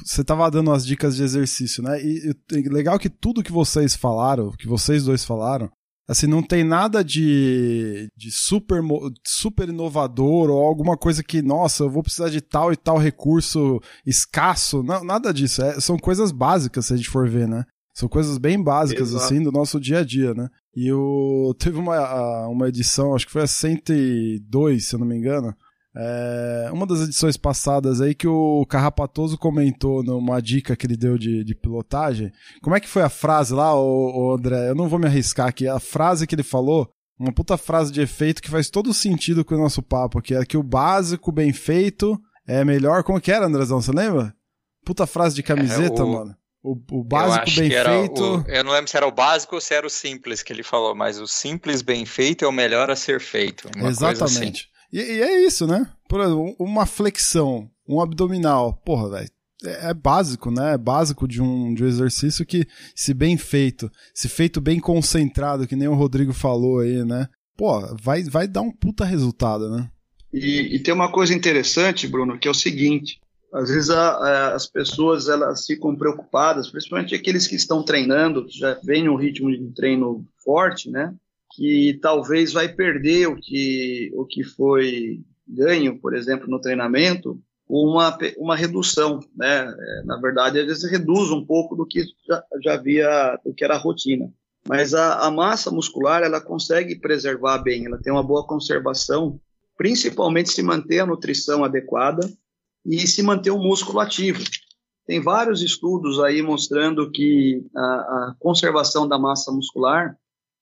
Você tava dando as dicas de exercício, né? E, e legal que tudo que vocês falaram, que vocês dois falaram, Assim, não tem nada de, de super, super inovador ou alguma coisa que, nossa, eu vou precisar de tal e tal recurso escasso. Não, nada disso. É, são coisas básicas, se a gente for ver, né? São coisas bem básicas, Exato. assim, do nosso dia a dia, né? E o, teve uma, uma edição, acho que foi a 102, se eu não me engano, é, uma das edições passadas aí que o Carrapatoso comentou numa dica que ele deu de, de pilotagem. Como é que foi a frase lá, ô, ô André? Eu não vou me arriscar aqui. A frase que ele falou, uma puta frase de efeito que faz todo sentido com o nosso papo, que é que o básico bem feito é melhor. Como que era, Andrezão? Você lembra? Puta frase de camiseta, é, o... mano. O, o básico bem feito. O, eu não lembro se era o básico ou se era o simples que ele falou, mas o simples bem feito é o melhor a ser feito. Assim. Exatamente. Assim. E, e, é isso, né? Por exemplo, uma flexão, um abdominal, porra, velho. É, é, básico, né? É básico de um, de um exercício que, se bem feito, se feito bem concentrado, que nem o Rodrigo falou aí, né? Pô, vai, vai dar um puta resultado, né? E, e tem uma coisa interessante, Bruno, que é o seguinte: às vezes a, a, as pessoas elas ficam preocupadas, principalmente aqueles que estão treinando, já vêm um ritmo de treino forte, né? Que talvez vai perder o que, o que foi ganho, por exemplo, no treinamento, uma, uma redução, né? É, na verdade, eles reduzem um pouco do que já, já havia, do que era a rotina. Mas a, a, massa muscular, ela consegue preservar bem, ela tem uma boa conservação, principalmente se manter a nutrição adequada e se manter o músculo ativo. Tem vários estudos aí mostrando que a, a conservação da massa muscular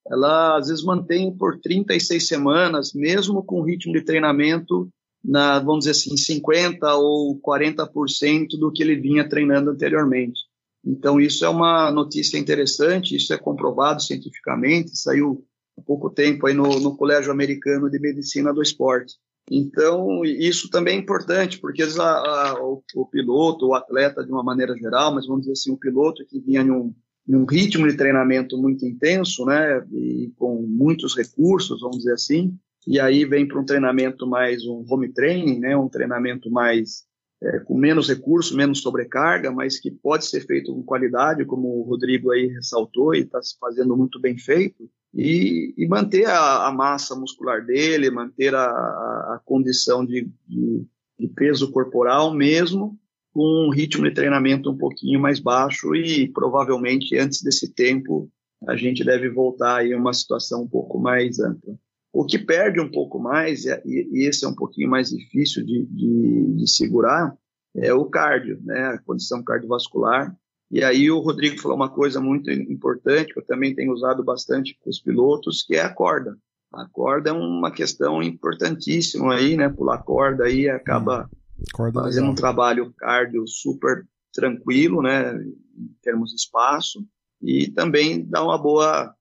ela às vezes mantém por 36 semanas, mesmo com ritmo de treinamento na, vamos dizer assim, 50 ou 40% do que ele vinha treinando anteriormente. Então isso é uma notícia interessante, isso é comprovado cientificamente, saiu há pouco tempo aí no, no Colégio Americano de Medicina do Esporte. Então, isso também é importante, porque a, a, o, o, piloto, o atleta de uma maneira geral, mas vamos dizer assim, o piloto que vinha em um, num ritmo de treinamento muito intenso, né, e com muitos recursos, vamos dizer assim, e aí vem para um treinamento mais um home training, né, um treinamento mais é, com menos recurso, menos sobrecarga, mas que pode ser feito com qualidade, como o Rodrigo aí ressaltou e está se fazendo muito bem feito, e, e manter a, a, massa muscular dele, manter a, a condição de, de, de peso corporal mesmo, com um ritmo de treinamento um pouquinho mais baixo e provavelmente antes desse tempo a gente deve voltar aí a uma situação um pouco mais ampla. O que perde um pouco mais, e esse é um pouquinho mais difícil de, de, de segurar, é o cardio, né, a condição cardiovascular. E aí o Rodrigo falou uma coisa muito importante, que eu também tenho usado bastante com os pilotos, que é a corda. A corda é uma questão importantíssima aí, né, pular corda aí acaba Corda fazendo legal. um trabalho cardio super tranquilo, né, em termos de espaço, e também dá uma boa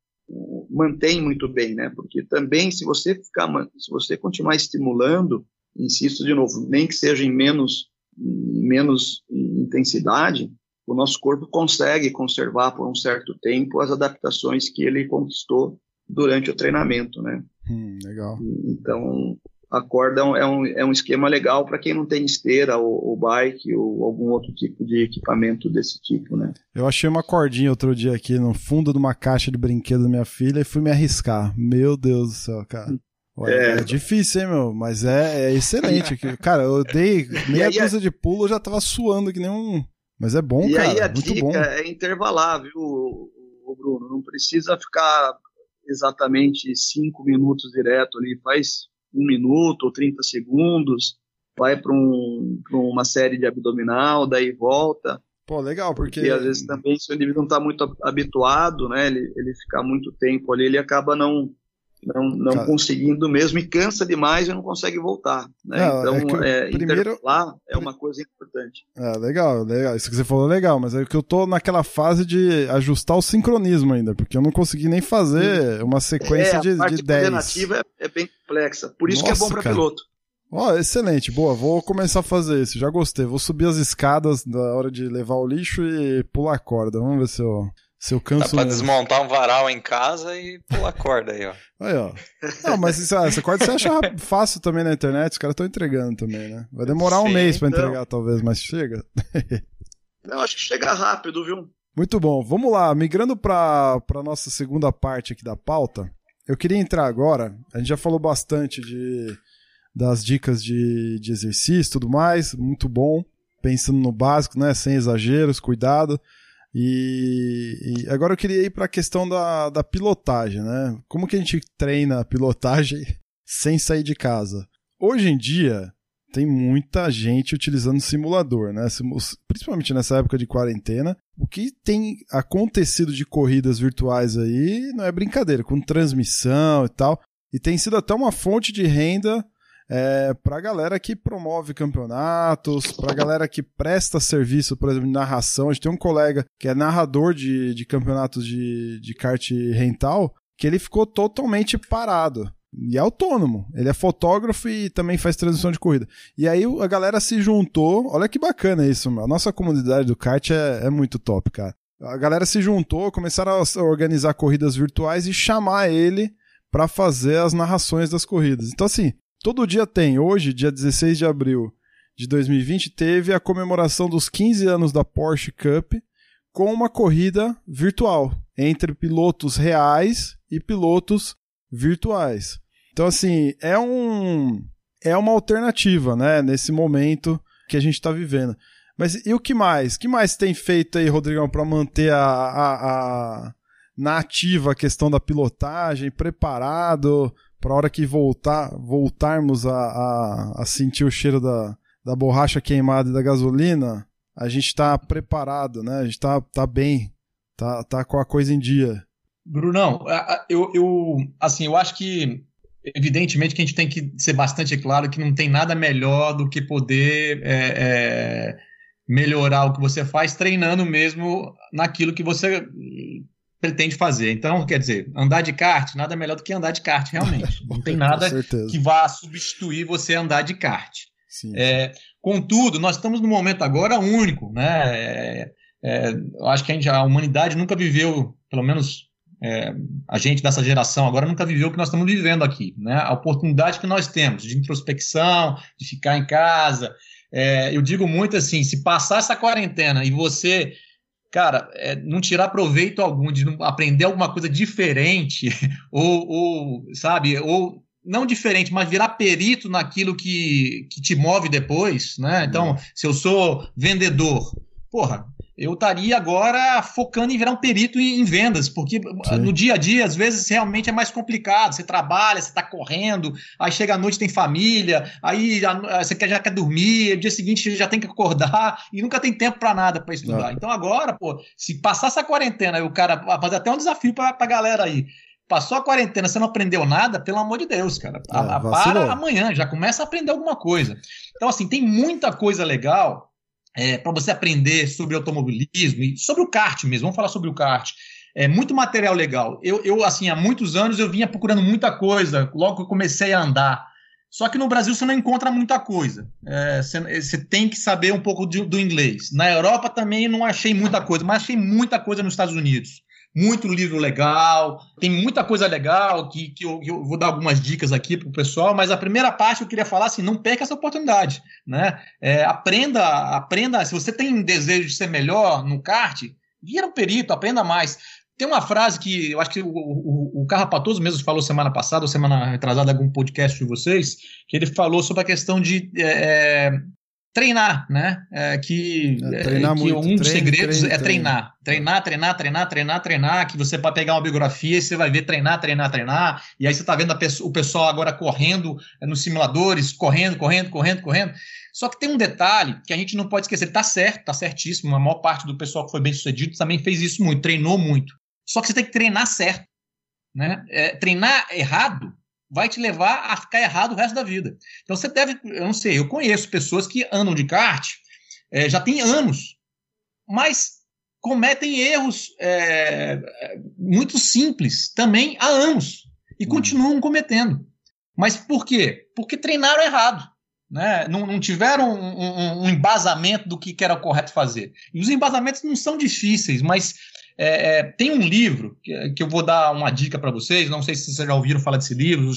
mantém muito bem, né? Porque também se você ficar, se você continuar estimulando, insisto de novo, nem que seja em menos menos intensidade, o nosso corpo consegue conservar por um certo tempo as adaptações que ele conquistou durante o treinamento, né? Hum, legal. Então, a corda é um, é um esquema legal para quem não tem esteira ou, ou, bike ou algum outro tipo de equipamento desse tipo, né? Eu achei uma cordinha outro dia aqui no fundo de uma caixa de brinquedo da minha filha e fui me arriscar. Meu Deus do céu, cara. Olha, é... é... difícil, hein, meu? Mas é, é excelente. cara, eu dei meia dúzia de pulo, eu já tava suando que nem um. Mas é bom, e cara. E aí a muito dica bom. é intervalar, viu, Bruno? Não precisa ficar exatamente cinco minutos direto ali. Faz um minuto ou 30 segundos, vai para um, uma série de abdominal, daí volta. Pô, legal, porque... porque às vezes também se o indivíduo não está muito habituado, né, ele, ele ficar muito tempo ali, ele acaba não não, não conseguindo mesmo e cansa demais e não consegue voltar. Né? então, é, é primeiro... é uma coisa importante. É, legal, legal. Isso que você falou é legal, mas é que eu tô naquela fase de ajustar o sincronismo ainda, porque eu não consegui nem fazer uma sequência é, de, a parte de 10. coordenativa é, é, bem complexa, por isso Nossa, que é bom para piloto. Ó, oh, excelente, boa, vou começar a fazer isso, já gostei. Vou subir as escadas na hora de levar o lixo e pular a corda. Vamos ver se eu se eu canso. Dá pra desmontar um varal em casa e pular corda aí, ó. Aí, ó. Não, mas isso, essa corda você acha fácil também na internet, os caras estão entregando também, né? Vai demorar um mês para entregar, talvez, mas chega. Não, acho que chega rápido, viu? Muito bom. Vamos lá, migrando para a nossa segunda parte aqui da pauta. Eu queria entrar agora. A gente já falou bastante de, das dicas de, de exercício e tudo mais. Muito bom. Pensando no básico, né? Sem exageros, cuidado. E, e, agora eu queria ir para a questão da, da pilotagem, né? Como que a gente treina a pilotagem sem sair de casa? Hoje em dia tem muita gente utilizando simulador, né? Principalmente nessa época de quarentena. O que tem acontecido de corridas virtuais aí não é brincadeira, com transmissão e tal. E tem sido até uma fonte de renda é, para a galera que promove campeonatos, para a galera que presta serviço, por exemplo, de narração. A gente tem um colega que é narrador de, de campeonatos de, de kart rental, que ele ficou totalmente parado. E é autônomo. Ele é fotógrafo e também faz transmissão de corrida. E aí a galera se juntou. Olha que bacana isso, meu. A nossa comunidade do kart é, é muito top, cara. A galera se juntou, começaram a organizar corridas virtuais e chamar ele para fazer as narrações das corridas. Então, assim, Todo dia tem. Hoje, dia 16 de abril de 2020, teve a comemoração dos 15 anos da Porsche Cup com uma corrida virtual entre pilotos reais e pilotos virtuais. Então, assim, é um é uma alternativa, né, nesse momento que a gente está vivendo. Mas e o que mais? O que mais tem feito aí, Rodrigão, para manter a, a, a, na ativa a questão da pilotagem, preparado? Para a hora que voltar, voltarmos a, a, a, sentir o cheiro da, da borracha queimada e da gasolina, a gente está preparado, né? A gente está tá bem, tá, tá com a coisa em dia. Brunão, eu, eu, assim, eu acho que evidentemente que a gente tem que ser bastante claro que não tem nada melhor do que poder é, é, melhorar o que você faz treinando mesmo naquilo que você pretende fazer. Então, quer dizer, andar de kart, nada melhor do que andar de kart, realmente. Não tem nada que vá substituir você andar de kart. Sim, é, contudo, nós estamos num momento agora único, né? É, é, eu acho que a, gente, a, humanidade nunca viveu, pelo menos é, a gente dessa geração agora nunca viveu o que nós estamos vivendo aqui, né? A oportunidade que nós temos de introspecção, de ficar em casa. É, eu digo muito assim, se passar essa quarentena e você cara, é, não tirar proveito algum de não aprender alguma coisa diferente, ou, ou, sabe, ou não diferente, mas virar perito naquilo que, que te move depois, né? Então, se eu sou vendedor, porra, eu estaria agora focando em virar um perito em, vendas, porque Sim. no dia a dia, às vezes, realmente é mais complicado. Você trabalha, você está correndo, aí chega a noite, tem família, aí você quer, já quer dormir, no dia seguinte já tem que acordar e nunca tem tempo para nada para estudar. Não. Então agora, pô, se passar essa quarentena, o cara fazer até um desafio para a galera aí. Passou a quarentena, você não aprendeu nada, pelo amor de Deus, cara. É, para amanhã, já começa a aprender alguma coisa. Então, assim, tem muita coisa legal é, para você aprender sobre automobilismo e sobre o kart mesmo. Vamos falar sobre o kart. É muito material legal. Eu, eu, assim, há muitos anos eu vinha procurando muita coisa, logo que eu comecei a andar. Só que no Brasil você não encontra muita coisa. É, você, você, tem que saber um pouco de, do inglês. Na Europa também não achei muita coisa, mas achei muita coisa nos Estados Unidos muito livro legal, tem muita coisa legal que, que, eu, eu vou dar algumas dicas aqui para o pessoal, mas a primeira parte eu queria falar assim, não perca essa oportunidade, né? É, aprenda, aprenda, se você tem desejo de ser melhor no kart, vira um perito, aprenda mais. Tem uma frase que eu acho que o, o, o Carrapatoso mesmo falou semana passada, ou semana retrasada, algum podcast de vocês, que ele falou sobre a questão de é, treinar, né? É, que é, treinar que muito. um dos segredos é treinar. Treinar, treinar, treinar, treinar, treinar, que você pode pegar uma biografia e você vai ver treinar, treinar, treinar, e aí você está vendo pessoa, o pessoal agora correndo é, nos simuladores, correndo, correndo, correndo, correndo. Só que tem um detalhe que a gente não pode esquecer, tá certo, tá certíssimo, a maior parte do pessoal que foi bem sucedido também fez isso muito, treinou muito. Só que você tem que treinar certo. Né? É, treinar errado vai te levar a ficar errado o resto da vida. Então você deve, eu não sei, eu conheço pessoas que andam de kart é, já tem anos, mas cometem erros é, muito simples também há anos e uhum. continuam cometendo. Mas por quê? Porque treinaram errado. Né? Não, não tiveram um, um, um embasamento do que, que era correto fazer. E os embasamentos não são difíceis, mas é, é, tem um livro que, que, eu vou dar uma dica para vocês, não sei se vocês já ouviram falar desse livro,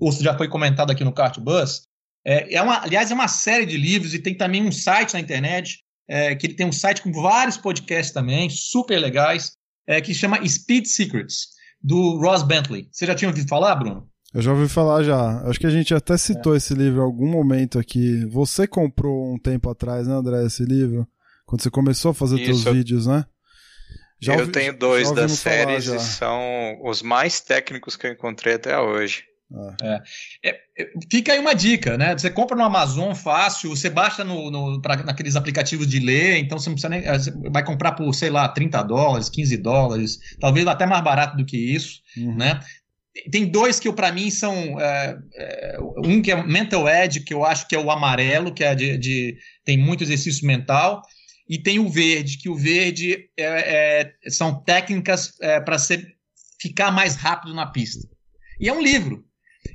ou se já foi comentado aqui no Kart Bus. É, é uma, aliás, é uma série de livros e tem também um site na internet, é, que ele tem um site com vários podcasts também, super legais, é, que chama Speed Secrets, do Ross Bentley. Você já tinha ouvido falar, Bruno? Eu já ouvi falar já. Acho que a gente até citou é. esse livro em algum momento aqui. Você comprou um tempo atrás, né, André, esse livro? Quando você começou a fazer seus vídeos, né? Já eu ouvi, tenho dois das séries e são os mais técnicos que eu encontrei até hoje. É. É, é, fica aí uma dica, né? Você compra no Amazon fácil, você baixa no, no pra, naqueles aplicativos de ler, então você não precisa nem. Eh, você vai comprar por, sei lá, 30 dólares, 15 dólares, talvez até mais barato do que isso, uhum. né? Tem dois que para mim são. É, é, um que é Mental Edge, que eu acho que é o amarelo, que é de, de tem muito exercício mental, e tem o verde, que o verde é, é, são técnicas é, para ficar mais rápido na pista. E é um livro.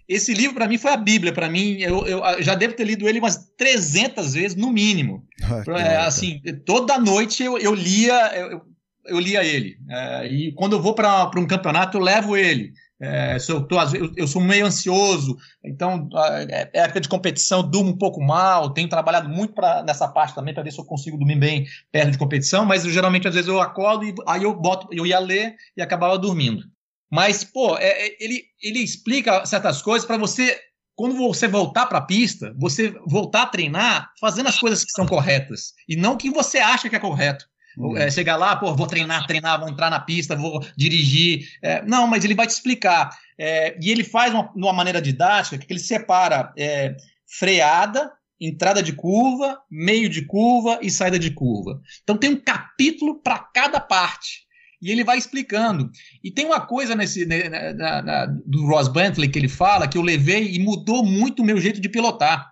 Esse livro, para mim, foi a Bíblia. Para mim, eu, eu, já devo ter lido ele umas 300 vezes, no mínimo. Ah, assim, toda noite eu, eu lia eu, eu lia ele. É, e quando eu vou para um campeonato, eu levo ele. É, se eu, tô, eu, eu, sou meio ansioso, então é, é época de competição, durmo um pouco mal, tenho trabalhado muito pra, nessa parte também para ver se eu consigo dormir bem perto de competição, mas eu, geralmente às vezes eu acordo e aí eu boto, eu ia ler e acabava dormindo. Mas, pô, é, é ele, ele explica certas coisas para você, quando você voltar para a pista, você voltar a treinar fazendo as coisas que são corretas e não o que você acha que é correto. Uhum. É, chegar lá, pô, vou treinar, treinar, vou entrar na pista, vou dirigir. É, não, mas ele vai te explicar. É, e ele faz uma, uma maneira didática que ele separa é, freada, entrada de curva, meio de curva e saída de curva. Então tem um capítulo para cada parte. E ele vai explicando. E tem uma coisa nesse né, na, na, do Ross Bentley que ele fala que eu levei e mudou muito o meu jeito de pilotar,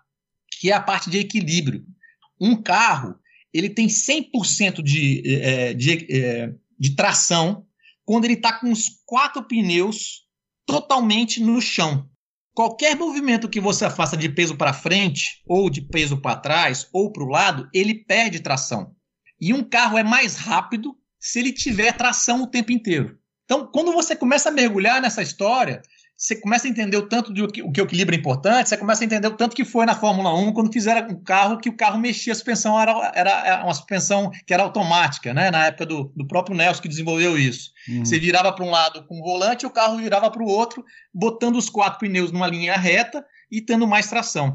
que é a parte de equilíbrio. Um carro ele tem 100% de, é, de, é, de tração quando ele está com os quatro pneus totalmente no chão. Qualquer movimento que você faça de peso para frente, ou de peso para trás, ou para o lado, ele perde tração. E um carro é mais rápido se ele tiver tração o tempo inteiro. Então, quando você começa a mergulhar nessa história, você começa a entender o tanto de o que, o que o equilíbrio é importante, você começa a entender o tanto que foi na Fórmula 1 quando fizeram um carro que o carro mexia, a suspensão era, era uma suspensão que era automática, né? Na época do, do próprio Nelson que desenvolveu isso. Uhum. Você virava para um lado com o volante, o carro virava para o outro, botando os quatro pneus numa linha reta e tendo mais tração.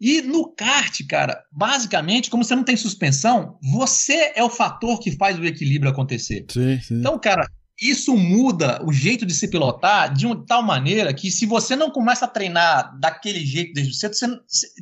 E no kart, cara, basicamente, como você não tem suspensão, você é o fator que faz o equilíbrio acontecer. Sim, sim. Então, cara, isso muda o jeito de se pilotar de uma tal maneira que se você não começa a treinar daquele jeito desde cedo, você,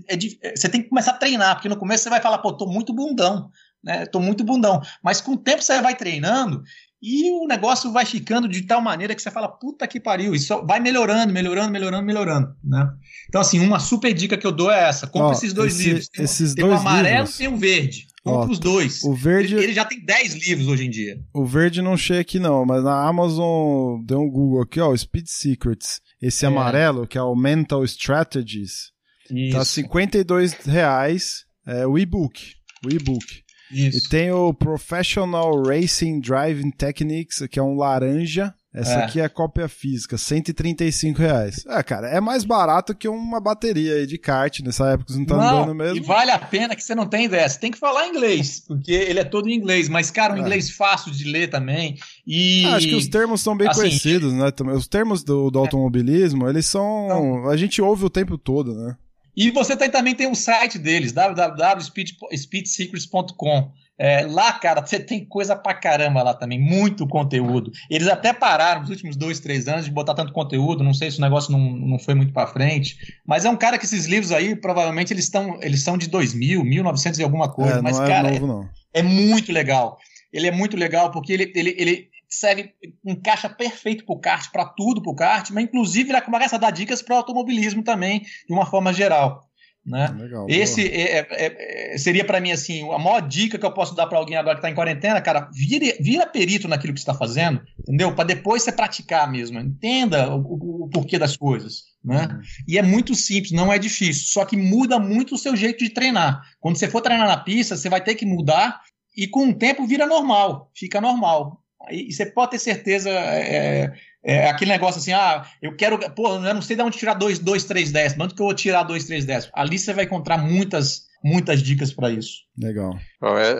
é, você tem que começar a treinar, porque no começo você vai falar, pô, tô muito bundão, né? Tô muito bundão. Mas com o tempo você vai treinando e o negócio vai ficando de tal maneira que você fala, puta que pariu, isso vai melhorando, melhorando, melhorando, melhorando, né? Então, assim, uma super dica que eu dou é essa: compra esses dois esse, livros. Tem, esses tem dois um amarelo livros. e um verde. Compre os dois. O verde. Ele, ele, já tem 10 livros hoje em dia. O verde não chega aqui, não, mas na Amazon deu um Google aqui, ó, Speed Secrets. Esse é. amarelo, que é o Mental Strategies. Tá Isso. Tá 52 reais. É o e-book. O e-book. Isso. E tem o Professional Racing Driving Techniques, que é um laranja. Essa é. aqui é a cópia física, 135 reais. É, cara, é mais barato que uma bateria aí de kart nessa época, você não tá não, andando mesmo. E vale a pena que você não tem ideia. Você tem que falar inglês, porque ele é todo em inglês, mas, cara, um é. inglês fácil de ler também. E. Ah, acho que os termos são bem assim, conhecidos, né? Os termos do, do automobilismo, eles são. Não. A gente ouve o tempo todo, né? E você tem, também tem o site deles, www.speedsecrets.com. É, lá, cara, você tem coisa pra caramba lá também, muito conteúdo. Eles até pararam nos últimos dois, três anos de botar tanto conteúdo, não sei se o negócio não, não foi muito pra frente, mas é um cara que esses livros aí, provavelmente, eles, estão eles são de 2000, 1900 e alguma coisa, é, mas, é cara, novo, é, é, muito legal. Ele é muito legal porque ele, ele, ele serve, encaixa perfeito pro kart, para tudo pro kart, mas inclusive ele começa a dar dicas para automobilismo também, de uma forma geral. Né? Legal, Esse é, é, é, seria para mim assim a maior dica que eu posso dar para alguém agora que está em quarentena, cara, vira, vira perito naquilo que está fazendo, entendeu? Para depois você praticar mesmo, entenda o, o, o porquê das coisas, né? Uhum. E é muito simples, não é difícil, só que muda muito o seu jeito de treinar. Quando você for treinar na pista, você vai ter que mudar e com o tempo vira normal, fica normal. E você pode ter certeza é, é aquele negócio assim, ah, eu quero, pô, eu não sei de onde tirar 2, 2, 3 décimos, onde que eu vou tirar 2, 3 décimos? Ali você vai encontrar muitas, muitas dicas para isso. Legal.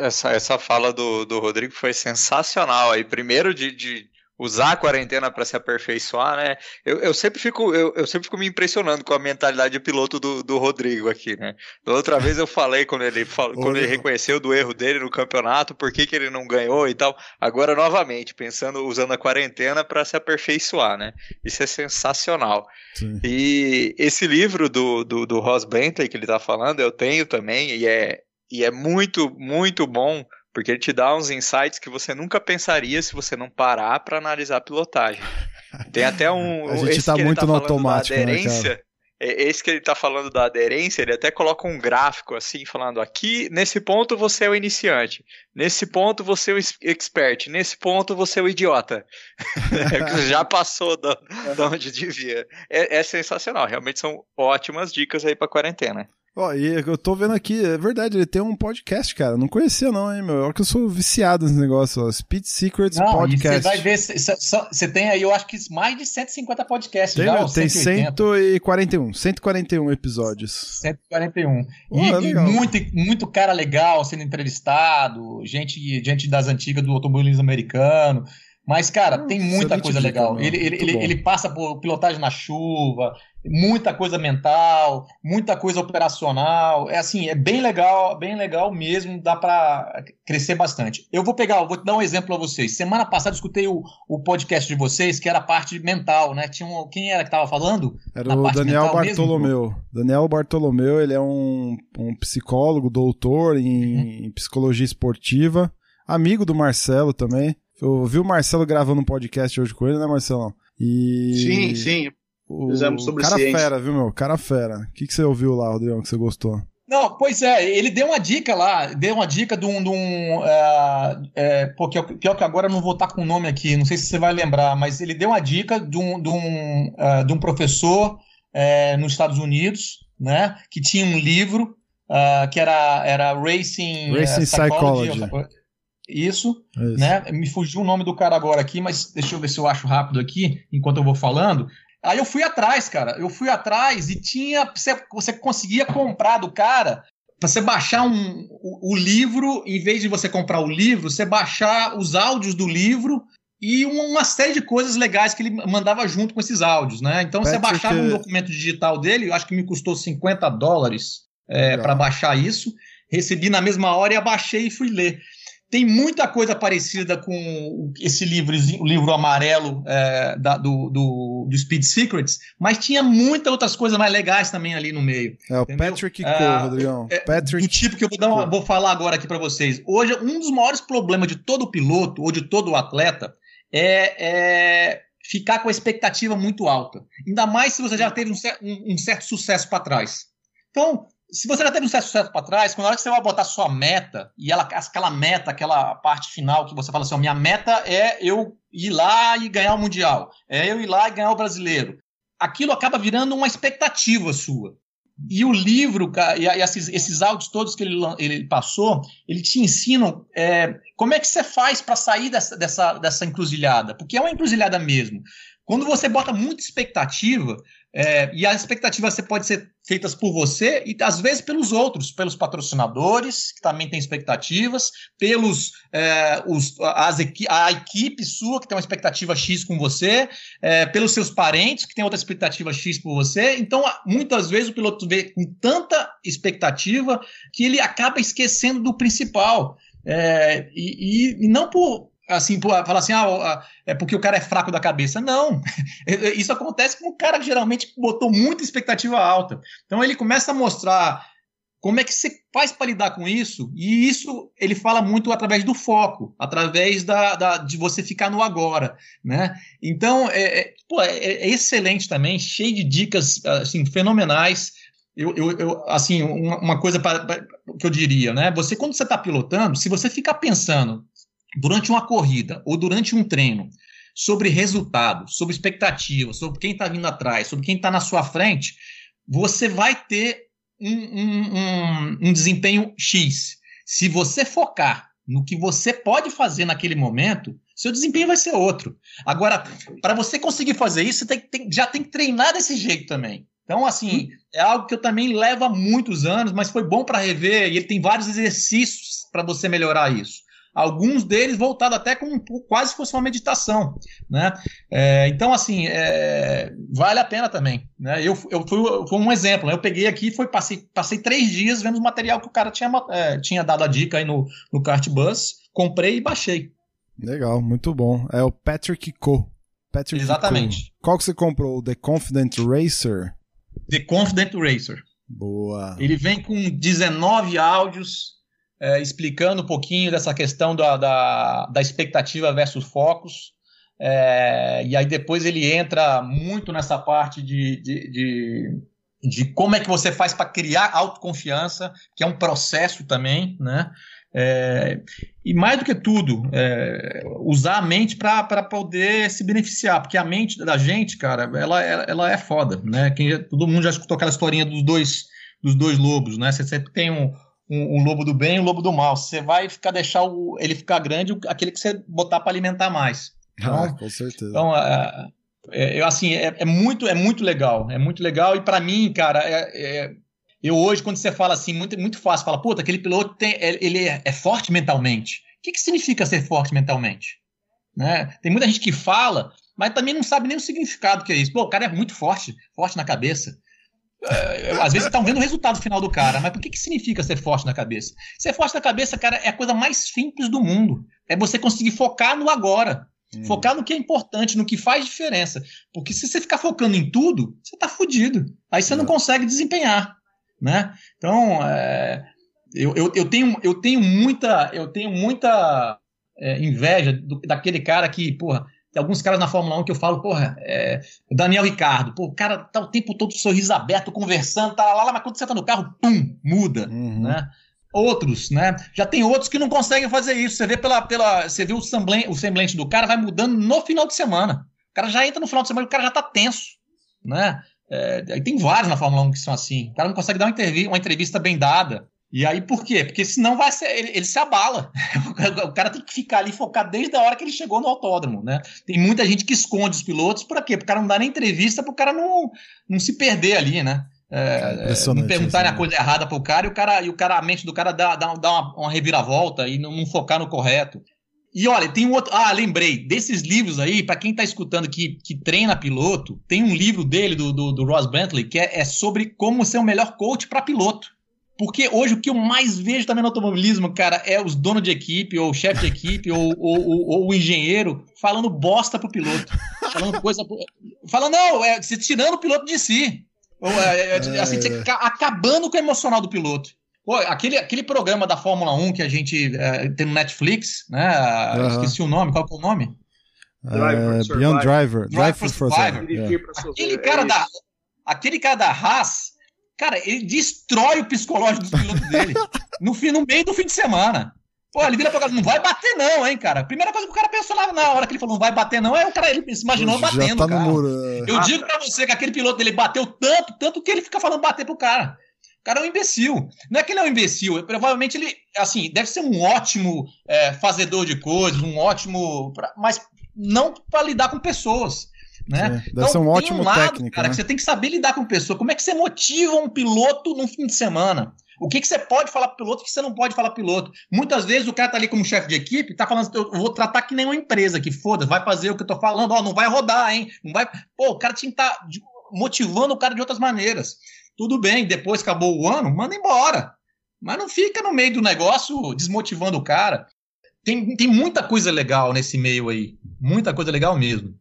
Essa, essa fala do, do Rodrigo foi sensacional aí. Primeiro de, de usar a quarentena para se aperfeiçoar, né? Eu, eu sempre fico eu, eu, sempre fico me impressionando com a mentalidade de piloto do, do Rodrigo aqui, né? Da outra vez eu falei quando ele falou, quando ele reconheceu do erro dele no campeonato, por que, que ele não ganhou e tal. Agora novamente pensando usando a quarentena para se aperfeiçoar, né? Isso é sensacional. Sim. E esse livro do, do, do Ross Bentley que ele está falando, eu tenho também e é e é muito muito bom porque ele te dá uns insights que você nunca pensaria se você não parar para analisar a pilotagem. Tem até um. A gente tá muito tá no automático, né, cara? É, esse que ele está falando da aderência, ele até coloca um gráfico assim, falando aqui, nesse ponto você é o iniciante, nesse ponto você é o expert, nesse ponto você é o idiota. Já passou de onde devia. É, é sensacional, realmente são ótimas dicas aí para quarentena. Ó, e eu tô vendo aqui, é verdade, ele tem um podcast, cara. Não conhecia, não, hein, meu? Olha que eu sou viciado nesse negócio, ó. Speed Secrets não, Podcast. Você vai ver, você tem aí, eu acho que mais de 150 podcasts tem, já. Meu, tem 141, 141 episódios. 141. Oh, e, é e muito, muito cara legal sendo entrevistado, gente, gente das antigas do automobilismo americano. Mas, cara, tem muita coisa legal. Ele, ele, ele, ele, passa por pilotagem na chuva, muita coisa mental, muita coisa operacional. É assim, é bem legal, bem legal mesmo, dá para crescer bastante. Eu vou pegar, vou dar um exemplo a vocês. Semana passada eu escutei o, o podcast de vocês, que era a parte mental, né? Tinha um, quem era que estava falando? Era o Daniel Bartolomeu. Mesmo? Daniel Bartolomeu, ele é um, um psicólogo, doutor em, uhum. em psicologia esportiva, amigo do Marcelo também. Eu vi o Marcelo gravando um podcast hoje com ele, né, Marcelão? E... Sim, sim. O Fizemos sobre cara ciência. fera, viu, meu? Cara fera. O que, que você ouviu lá, Rodrigo, que você gostou? Não, pois é, ele deu uma dica lá, deu uma dica de um. De um é, é, pô, que, pior que agora eu não vou estar com o nome aqui, não sei se você vai lembrar, mas ele deu uma dica de um, de um, uh, de um professor uh, nos Estados Unidos, né, que tinha um livro uh, que era, era Racing, Racing Psychology. Psychology. Isso, Isso, né? Me fugiu o nome do cara agora aqui, mas deixa eu ver se eu acho rápido aqui, enquanto eu vou falando. Aí eu fui atrás, cara. Eu fui atrás e tinha. Você, você conseguia comprar do cara. Pra você baixar um, o, o, livro, em vez de você comprar o livro, você baixar os áudios do livro e uma série de coisas legais que ele mandava junto com esses áudios, né? Então você baixava que... um documento digital dele, eu acho que me custou 50 dólares é, para baixar isso. Recebi na mesma hora e abaixei e fui ler. Tem muita coisa parecida com esse livro, o livro amarelo é, da, do, do, do, Speed Secrets, mas tinha muitas outras coisas mais legais também ali no meio. É o entendeu? Patrick Cole, é, Rodrigão. É, Patrick do tipo que eu vou, uma, vou falar agora aqui para vocês. Hoje, um dos maiores problemas de todo piloto ou de todo atleta é, é ficar com a expectativa muito alta. Ainda mais se você já teve um, um, um certo sucesso para trás. Então, se você já teve um certo sucesso para trás, quando na hora que você vai botar sua meta, e ela, aquela meta, aquela parte final que você fala assim, minha meta é eu ir lá e ganhar o Mundial, é eu ir lá e ganhar o Brasileiro. Aquilo acaba virando uma expectativa sua. E o livro, e esses, esses áudios todos que ele, ele passou, ele te ensinam é, como é que você faz para sair dessa, dessa, dessa encruzilhada, porque é uma encruzilhada mesmo. Quando você bota muita expectativa, é, e as expectativas podem ser feitas por você e às vezes pelos outros, pelos patrocinadores, que também têm expectativas, pelos é, os, as, a equipe sua, que tem uma expectativa X com você, é, pelos seus parentes, que tem outra expectativa X por você. Então, muitas vezes o piloto vê com tanta expectativa que ele acaba esquecendo do principal. É, e, e, não por, assim, falar assim, ah, é porque o cara é fraco da cabeça. Não. Isso acontece com o cara que geralmente botou muita expectativa alta. Então ele começa a mostrar como é que você faz para lidar com isso, e isso ele fala muito através do foco, através da, da de você ficar no agora, né? Então, é, é, pô, é, é excelente também, cheio de dicas assim, fenomenais. Eu, eu, eu, assim, uma, coisa pra, pra, que eu diria, né? Você, quando você está pilotando, se você ficar pensando durante uma corrida ou durante um treino sobre resultado, sobre expectativa, sobre quem está vindo atrás, sobre quem está na sua frente, você vai ter um, um, um, um desempenho X. Se você focar no que você pode fazer naquele momento, seu desempenho vai ser outro. Agora, para você conseguir fazer isso, você tem, tem, já tem que treinar desse jeito também. Então, assim, é algo que eu também levo há muitos anos, mas foi bom para rever e ele tem vários exercícios para você melhorar isso alguns deles voltados até com quase se fosse uma meditação, né? É, então, assim, é, vale a pena também, né? Eu, eu fui, foi um exemplo, né? eu peguei aqui, foi passei, passei três dias vendo o material que o cara tinha, é, tinha dado a dica aí no, no Kart Bus, comprei e baixei. Legal, muito bom. É o Patrick Co. Patrick Exatamente. Co. Qual que você comprou? O The Confident Racer? The Confident Racer. Boa. Ele vem com 19 áudios, é, explicando um pouquinho dessa questão da, da, da expectativa versus focos. É, e aí depois ele entra muito nessa parte de, de, de, de como é que você faz para criar autoconfiança, que é um processo também, né? É, e mais do que tudo, é, usar a mente para poder se beneficiar, porque a mente da gente, cara, ela, ela, é foda, né? Quem, todo mundo já escutou aquela historinha dos dois, dos dois lobos, né? Você sempre tem um, um, um, lobo do bem e um lobo do mal. Você vai ficar deixar o, ele ficar grande, aquele que você botar para alimentar mais. Então, ah, com certeza. Então, é, é, é assim, é, é, muito, é muito legal, é muito legal. E para mim, cara, é, é, eu hoje quando você fala assim, muito, muito fácil, fala, puta, aquele piloto tem, é, ele é, forte mentalmente. O que, que significa ser forte mentalmente? Né? Tem muita gente que fala, mas também não sabe nem o significado que é isso. Pô, o cara é muito forte, forte na cabeça. É, às vezes estão vendo o resultado final do cara, mas por que, que significa ser forte na cabeça? Ser forte na cabeça, cara, é a coisa mais simples do mundo. É você conseguir focar no agora. Hum. Focar no que é importante, no que faz diferença. Porque se você ficar focando em tudo, você está fudido. Aí você não consegue desempenhar. Né? Então, é, eu, eu, eu, tenho, eu tenho muita, eu tenho muita é, inveja do, daquele cara que, porra, tem alguns caras na Fórmula 1 que eu falo, porra, é, Daniel Ricardo, pô, o cara tá o tempo todo sorriso aberto, conversando, tá lá, mas quando você tá no carro, pum, muda, uhum. né? Outros, né? Já tem outros que não conseguem fazer isso. Você vê pela, pela, você vê o semblante, o semblante do cara vai mudando no final de semana. O cara já entra no final de semana, o cara já tá tenso, né? É, tem vários na Fórmula 1 que são assim. O cara não consegue dar uma uma entrevista bem dada. E aí por quê? Porque senão vai ser, ele, ele se abala. o cara tem que ficar ali focado desde a hora que ele chegou no autódromo, né? Tem muita gente que esconde os pilotos, por quê? Porque o cara não dá nem entrevista para o cara não, não se perder ali, né? É, é não perguntarem a coisa errada pro cara e o cara, e o cara, a mente do cara dá, dá, dá uma, uma reviravolta e não, não, focar no correto. E olha, tem um outro. Ah, lembrei, desses livros aí, para quem tá escutando que, que treina piloto, tem um livro dele, do, do, do Ross Bentley, que é, é sobre como ser o melhor coach para piloto. Porque hoje o que eu mais vejo também no automobilismo, cara, é os donos de equipe, ou o chefe de equipe, ou, ou, ou, ou, o engenheiro falando bosta pro piloto. Falando coisa. Pro... Falando, não, é, tirando o piloto de si. Ou, é, é, é assim, é. acabando com o emocional do piloto. Pô, aquele, aquele programa da Fórmula 1 que a gente é, tem no Netflix, né? Uhum. Esqueci o nome, qual é o nome? Driver, uh, Beyond Driver. Drive for Survivor. Aquele cara da, aquele cara da Haas Cara, ele destrói o psicológico dos pilotos dele no, fim, no meio do fim de semana. Pô, ele vira pra casa, não vai bater não, hein, cara. Primeira coisa que o cara pensou na, na hora que ele falou, não vai bater não, é o cara, ele se imaginou Já batendo, tá cara. Muro, é. Eu digo pra você que aquele piloto dele bateu tanto, tanto que ele fica falando bater pro cara. O cara é um imbecil. Não é que ele é um imbecil, provavelmente ele, assim, deve ser um ótimo é, fazedor de coisas, um ótimo. Pra, mas não para lidar com pessoas. Né? deve então, ser um ótimo um lado, técnico. Cara, né? que você tem que saber lidar com pessoa. Como é que você motiva um piloto no fim de semana? O que, que você pode falar pro piloto, o que você não pode falar pro piloto? Muitas vezes o cara tá ali como chefe de equipe, tá falando, eu vou tratar que nem uma empresa, que foda, vai fazer o que eu tô falando, ó, não vai rodar, hein? Não vai. Pô, o cara tinha que estar tá motivando o cara de outras maneiras. Tudo bem, depois acabou o ano, manda embora. Mas não fica no meio do negócio desmotivando o cara. Tem, tem muita coisa legal nesse meio aí. Muita coisa legal mesmo.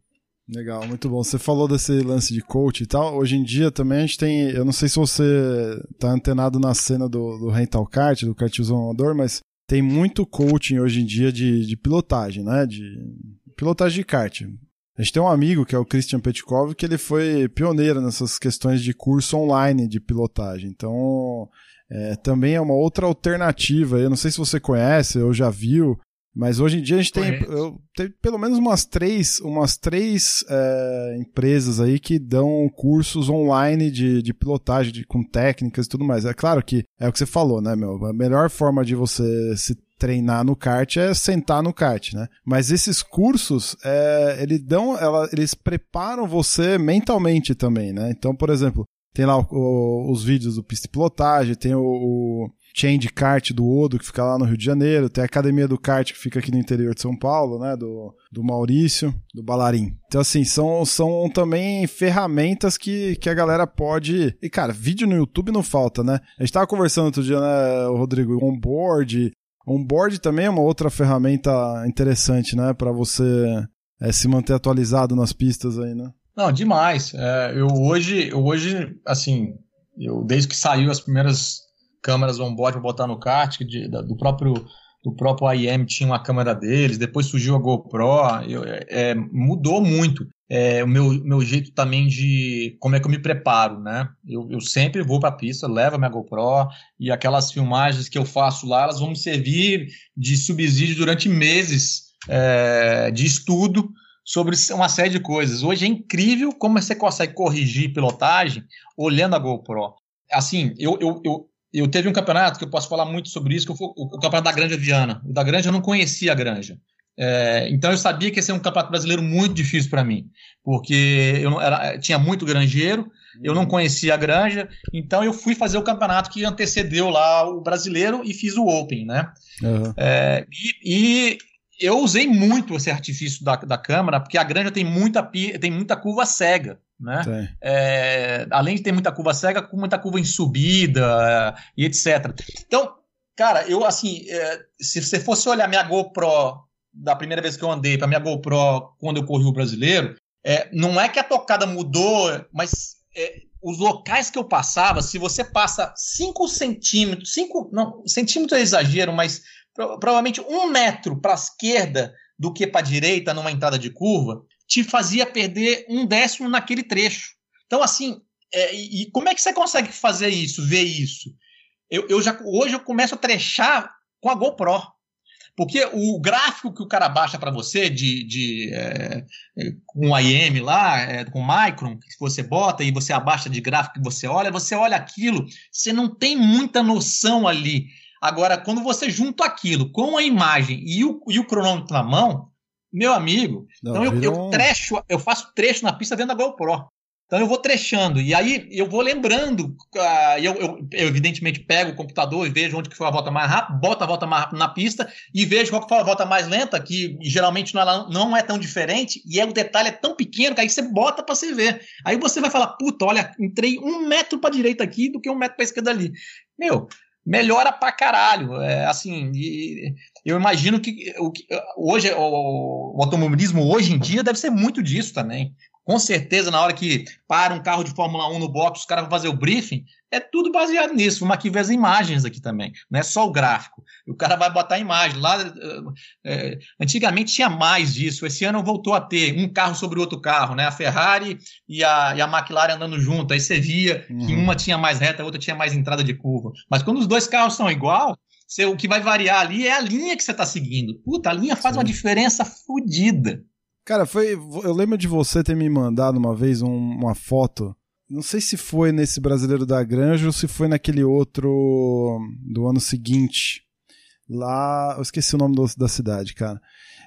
Legal, muito bom. Você falou desse lance de coach e tal. Hoje em dia também a gente tem. Eu não sei se você tá antenado na cena do, do rental kart, do kartismo amador, mas tem muito coaching hoje em dia de, de pilotagem, né? De pilotagem de kart. A gente tem um amigo que é o Christian Petkov, que ele foi pioneiro nessas questões de curso online de pilotagem. Então, é, também é uma outra alternativa. Eu não sei se você conhece ou já viu, mas hoje em dia a gente tem, eu, tem pelo menos umas três, umas três é, empresas aí que dão cursos online de, de pilotagem, de, com técnicas e tudo mais. É claro que é o que você falou, né, meu? A melhor forma de você se treinar no kart é sentar no kart, né? Mas esses cursos, é, eles dão, ela, eles preparam você mentalmente também, né? Então, por exemplo, tem lá o, o, os vídeos do pista de pilotagem, tem o, o chain de kart do Odo, que fica lá no Rio de Janeiro, tem a academia do kart que fica aqui no interior de São Paulo, né? Do, do Maurício, do Balarim. Então, assim, são, são também ferramentas que, que a galera pode. E, cara, vídeo no YouTube não falta, né? A gente tava conversando outro dia, né, Rodrigo? Onboard, Onboard também é uma outra ferramenta interessante, né, para você é, se manter atualizado nas pistas aí, né? Não, demais. É, eu hoje, hoje, assim, eu desde que saiu as primeiras câmeras onboard para botar no kart, de, da, do próprio do próprio IM tinha uma câmera deles, depois surgiu a GoPro, eu, é, mudou muito é, o meu, meu jeito também de como é que eu me preparo, né? Eu, eu sempre vou para a pista, levo a minha GoPro e aquelas filmagens que eu faço lá, elas vão me servir de subsídio durante meses é, de estudo sobre uma série de coisas. Hoje é incrível como você consegue corrigir pilotagem olhando a GoPro. Assim, eu, eu, eu, eu teve um campeonato que eu posso falar muito sobre isso, que foi o, o campeonato da Granja Viana. O da Granja eu não conhecia a Granja. É, então eu sabia que ia ser um campeonato brasileiro muito difícil para mim, porque eu não, era, tinha muito granjeiro, eu não conhecia a granja, então eu fui fazer o campeonato que antecedeu lá o brasileiro e fiz o Open, né? Uhum. É, e, e, eu usei muito esse artifício da, da câmera, porque a granja tem muita, tem muita curva cega. Né? É, além de ter muita curva cega, com muita curva em subida e etc. Então, cara, eu assim, é, se você fosse olhar minha GoPro da primeira vez que eu andei para minha GoPro quando eu corri o brasileiro, é, não é que a tocada mudou, mas é, os locais que eu passava, se você passa 5 centímetros, 5, não, centímetro é exagero, mas provavelmente um metro para a esquerda do que para a direita numa entrada de curva, te fazia perder um décimo naquele trecho. Então, assim, é, e, como é que você consegue fazer isso, ver isso? Eu, eu já, hoje eu começo a trechar com a GoPro. Porque o gráfico que o cara baixa para você de, de é, é com IM lá, é, com o Micron, que você bota e você abaixa de gráfico que você olha, você olha aquilo, você não tem muita noção ali. Agora, quando você junta aquilo com a imagem e o, e o cronômetro na mão, meu amigo, não, então eu, eu trecho, eu faço trecho na pista dentro da GoPro. Então eu vou trechando, e aí eu vou lembrando, uh, eu, eu, eu, evidentemente pego o computador e vejo onde que foi a volta mais rápida, boto a volta mais rápida na pista e vejo qual que foi a volta mais lenta, que geralmente não, não é tão diferente, e é, o detalhe é tão pequeno que aí você bota para você ver. Aí você vai falar, puta, olha, entrei um metro para direita aqui do que um metro para esquerda ali. Meu, melhora pra caralho. É, assim, eu imagino que, o, hoje o, o automobilismo hoje em dia deve ser muito disso também com certeza, na hora que para um carro de Fórmula 1 no box, os caras vão fazer o briefing, é tudo baseado nisso. Vamos aqui ver as imagens aqui também, não é só o gráfico. O cara vai botar a imagem. Lá, é, antigamente tinha mais disso. Esse ano voltou a ter um carro sobre o outro carro, né? A Ferrari e a, e a McLaren andando junto. Aí você via uhum. que uma tinha mais reta, a outra tinha mais entrada de curva. Mas quando os dois carros são igual, você, o que vai variar ali é a linha que você está seguindo. Puta, a linha faz Sim. uma diferença fodida. Cara, foi. Eu lembro de você ter me mandado uma vez um, uma foto não sei se foi nesse Brasileiro da Granja ou se foi naquele outro do ano seguinte. Lá, eu esqueci o nome do, da cidade, cara.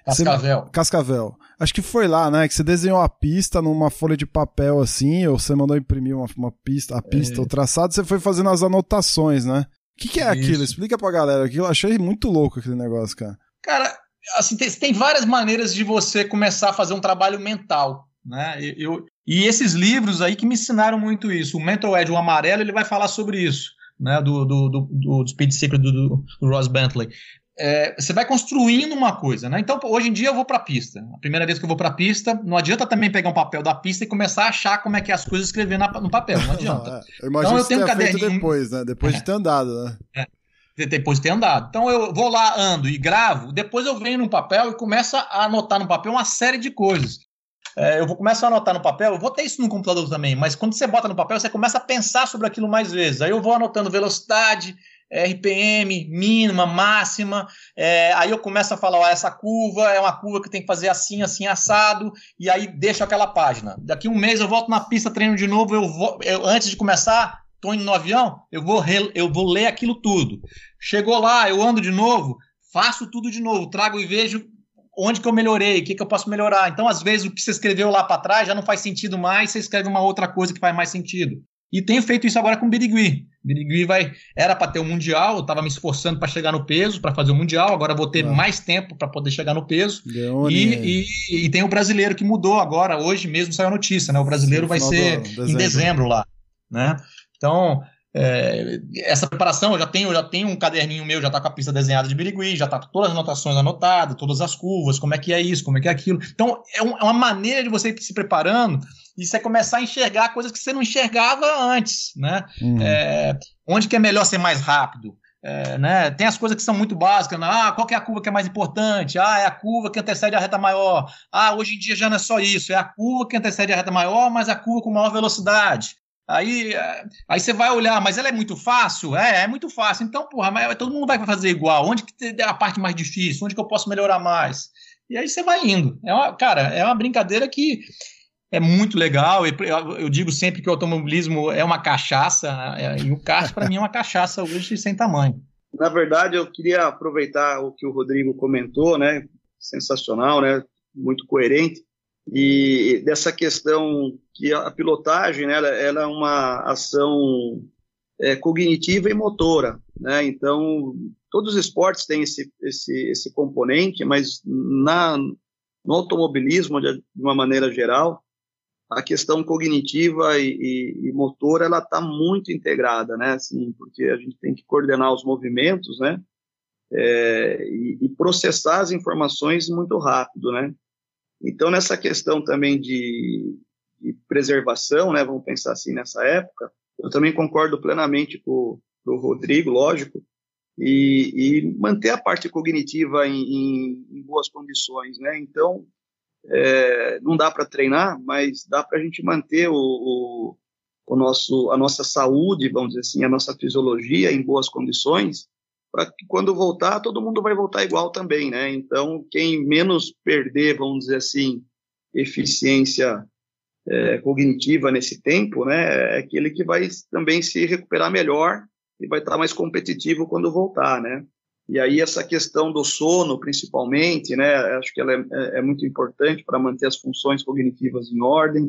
Cascavel. Você, Cascavel. Acho que foi lá, né? Que você desenhou a pista numa folha de papel assim, ou você mandou imprimir uma, uma pista, a pista, é. o traçado, você foi fazendo as anotações, né? O que, que, é Isso. aquilo? Explica pra galera. Eu achei muito louco aquele negócio, cara. Cara, assim, tem, tem várias maneiras de você começar a fazer um trabalho mental. Né? Eu, e esses livros aí que me ensinaram muito isso. O Mental Edge, o amarelo, ele vai falar sobre isso, né? Do, do, do, do Speed Secret do, do, do Ross Bentley. É, você vai construindo uma coisa, né? Então, hoje em dia eu vou para a pista. A primeira vez que eu vou para a pista, não adianta também pegar um papel da pista e começar a achar como é que é as coisas escrever na, no papel. Não adianta. Não, é. Eu imagino então, eu tenho um caderninho depois, né? Depois é. de ter andado, né? É. Depois de ter andado. Então eu vou lá, ando e gravo, depois eu venho no papel e começo a anotar no papel uma série de coisas. É, eu vou começar a anotar no papel, eu vou ter isso no computador também, mas quando você bota no papel, você começa a pensar sobre aquilo mais vezes. Aí eu vou anotando velocidade, RPM, mínima, máxima. É, aí eu começo a falar: ó, essa curva é uma curva que tem que fazer assim, assim, assado, e aí deixo aquela página. Daqui um mês eu volto na pista, treino de novo. Eu vou, eu, antes de começar, estou indo no avião, eu vou, re, eu vou ler aquilo tudo. Chegou lá, eu ando de novo, faço tudo de novo, trago e vejo onde que eu melhorei, o que, que eu posso melhorar. Então, às vezes, o que você escreveu lá para trás já não faz sentido mais, você escreve uma outra coisa que faz mais sentido. E tenho feito isso agora com o Birigui. Birigui vai era para ter o mundial, eu estava me esforçando para chegar no peso, para fazer o mundial, agora vou ter ah. mais tempo para poder chegar no peso. E, e, e, tem o brasileiro que mudou agora, hoje mesmo saiu a notícia, né? O brasileiro Sim, vai ser dezembro. em dezembro lá, né? Então, é, essa preparação, eu já tenho, já tenho um caderninho meu, já está com a pista desenhada de Birigui, já está com todas as anotações anotadas, todas as curvas, como é que é isso, como é que é aquilo. Então, é, um, é uma maneira de você ir se preparando e você começar a enxergar coisas que você não enxergava antes, né? Uhum. É, onde que é melhor ser mais rápido? É, né? Tem as coisas que são muito básicas. Né? Ah, qual é a curva que é mais importante? Ah, é a curva que antecede a reta maior. Ah, hoje em dia já não é só isso. É a curva que antecede a reta maior, mas a curva com maior velocidade. Aí, é, aí você vai olhar, mas ela é muito fácil? É, é muito fácil. Então, porra, mas todo mundo vai fazer igual. Onde que é a parte mais difícil? Onde que eu posso melhorar mais? E aí você vai indo. É uma, cara, é uma brincadeira que é muito legal. Eu, digo sempre que o automobilismo é uma cachaça, né? e o kart, para mim, é uma cachaça hoje sem tamanho. Na verdade, eu queria aproveitar o que o Rodrigo comentou, né? Sensacional, né? Muito coerente e dessa questão que a pilotagem né, ela, é uma ação é, cognitiva e motora, né? Então todos os esportes têm esse esse, esse componente, mas na no automobilismo de, de uma maneira geral a questão cognitiva e, e, e motora ela está muito integrada, né? Assim, porque a gente tem que coordenar os movimentos, né? É, e, e processar as informações muito rápido, né? Então, nessa questão também de, de preservação, né, vamos pensar assim nessa época, eu também concordo plenamente com, o Rodrigo, lógico, e, e, manter a parte cognitiva em, em, em boas condições, né? Então, é, não dá para treinar, mas dá para a gente manter o, o, o, nosso, a nossa saúde, vamos dizer assim, a nossa fisiologia em boas condições, para que quando voltar, todo mundo vai voltar igual também, né? Então, quem menos perder, vamos dizer assim, eficiência é, cognitiva nesse tempo, né, é aquele que vai também se recuperar melhor e vai estar mais competitivo quando voltar, né? E aí essa questão do sono, principalmente, né, acho que ela é, é, é muito importante para manter as funções cognitivas em ordem.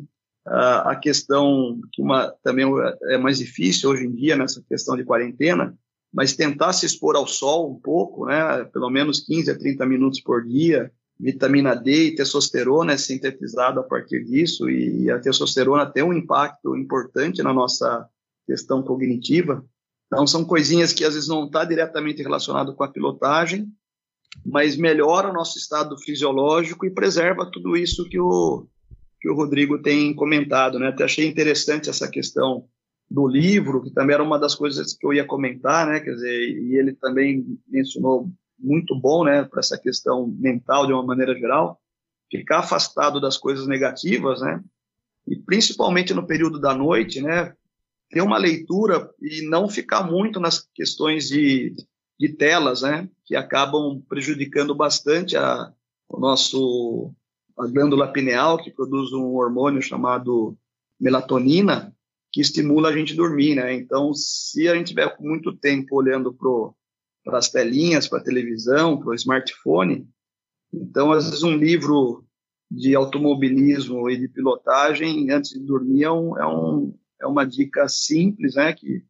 Uh, a questão que uma, também é mais difícil hoje em dia nessa questão de quarentena, mas tentar se expor ao sol um pouco, né, pelo menos 15 a 30 minutos por dia, vitamina D e testosterona é sintetizado a partir disso, e a testosterona tem um impacto importante na nossa questão cognitiva. Então, são coisinhas que às vezes não está diretamente relacionado com a pilotagem, mas melhora o nosso estado fisiológico e preserva tudo isso que o, que o Rodrigo tem comentado, né? Até achei interessante essa questão do livro, que também era uma das coisas que eu ia comentar, né? Quer dizer, e ele também mencionou muito bom, né, para essa questão mental de uma maneira geral, ficar afastado das coisas negativas, né? E principalmente no período da noite, né? Ter uma leitura e não ficar muito nas questões de, de telas, né? Que acabam prejudicando bastante a, o nosso a glândula pineal, que produz um hormônio chamado melatonina, que estimula a gente dormir, né? Então, se a gente tiver muito tempo olhando para as telinhas, para a televisão, para o smartphone, então, às vezes, um livro de automobilismo e de pilotagem antes de dormir é, um, é, um, é uma dica simples, né? Que,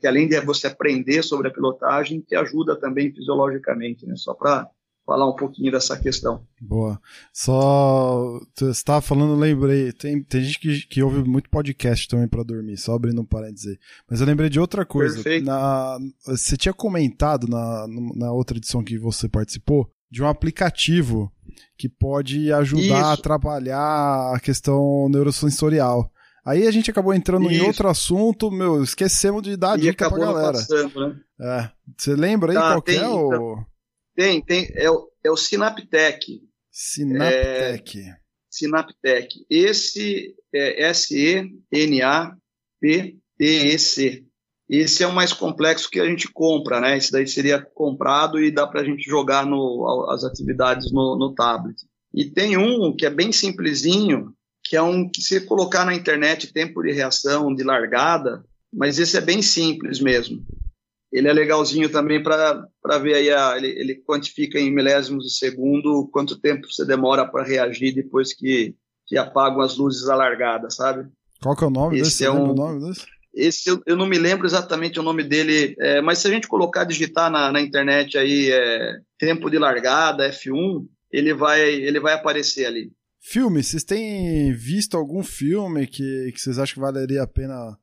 que além de você aprender sobre a pilotagem, te ajuda também fisiologicamente, né? Só para falar um pouquinho dessa questão. Boa. Só você estava falando, lembrei, tem, tem gente que, que ouve muito podcast também para dormir, só abrindo um parênteses. Mas eu lembrei de outra coisa. Perfeito. Na, você tinha comentado na, na outra edição que você participou de um aplicativo que pode ajudar Isso. a trabalhar a questão neurosensorial. Aí a gente acabou entrando Isso. em outro assunto, meu, esquecemos de dar e dica pra galera. Passando, né? É. Você lembra aí tá, qual tem, é o. Então, tem, tem. É o, é o Synaptec. Synaptec. É. Esse é S-E-N-A-P-T-E-C. Esse é o mais complexo que a gente compra, né? Esse daí seria comprado e dá para a gente jogar no, as atividades no, no tablet. E tem um que é bem simplesinho, que é um que se colocar na internet tempo de reação, de largada, mas esse é bem simples mesmo ele é legalzinho também para ver aí, a, ele, ele, quantifica em milésimos de segundo quanto tempo você demora para reagir depois que, que apagam as luzes alargadas, sabe? Qual que é o nome esse desse? É um, o nome desse? Esse eu, eu, não me lembro exatamente o nome dele, é, mas se a gente colocar, digitar na, na internet aí é, tempo de largada, F1, ele vai, ele vai aparecer ali. Filme, vocês têm visto algum filme que, que vocês acham que valeria a pena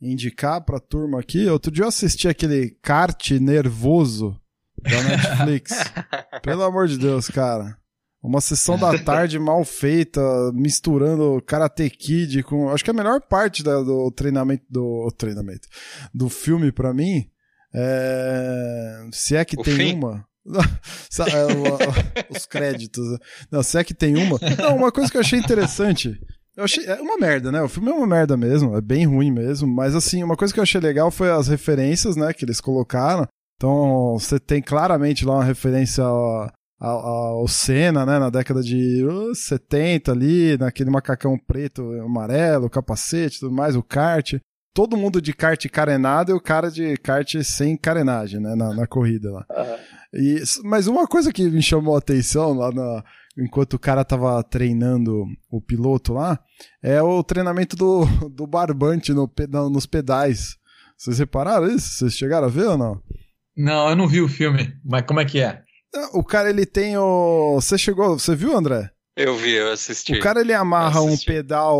indicar pra turma aqui. Outro dia eu assisti aquele kart nervoso da Netflix. Pelo amor de Deus, cara. Uma sessão da tarde mal feita, misturando Karate Kid com. Acho que a melhor parte da, do treinamento. Do treinamento. Do filme, pra mim. É... Se é que o tem fim? uma. É, os créditos. Não, se é que tem uma. Não, uma coisa que eu achei interessante. Eu achei. É uma merda, né? O filme é uma merda mesmo, é bem ruim mesmo. Mas assim, uma coisa que eu achei legal foi as referências, né, que eles colocaram. Então, você tem claramente lá uma referência ao, ao, Senna, né, na década de 70 ali, naquele macacão preto, amarelo, capacete, tudo mais, o kart. Todo mundo de kart carenado e o cara de kart sem carenagem, né, na, na corrida lá. Uhum. E, mas uma coisa que me chamou a atenção lá na, enquanto o cara tava treinando o piloto lá, é o treinamento do, do barbante no, nos pedais. Vocês repararam isso? Vocês chegaram a ver ou não? Não, eu não vi o filme, mas como é que é? O cara, ele tem o. Você chegou. Você viu, André? Eu vi, eu assisti. O cara ele amarra um pedal,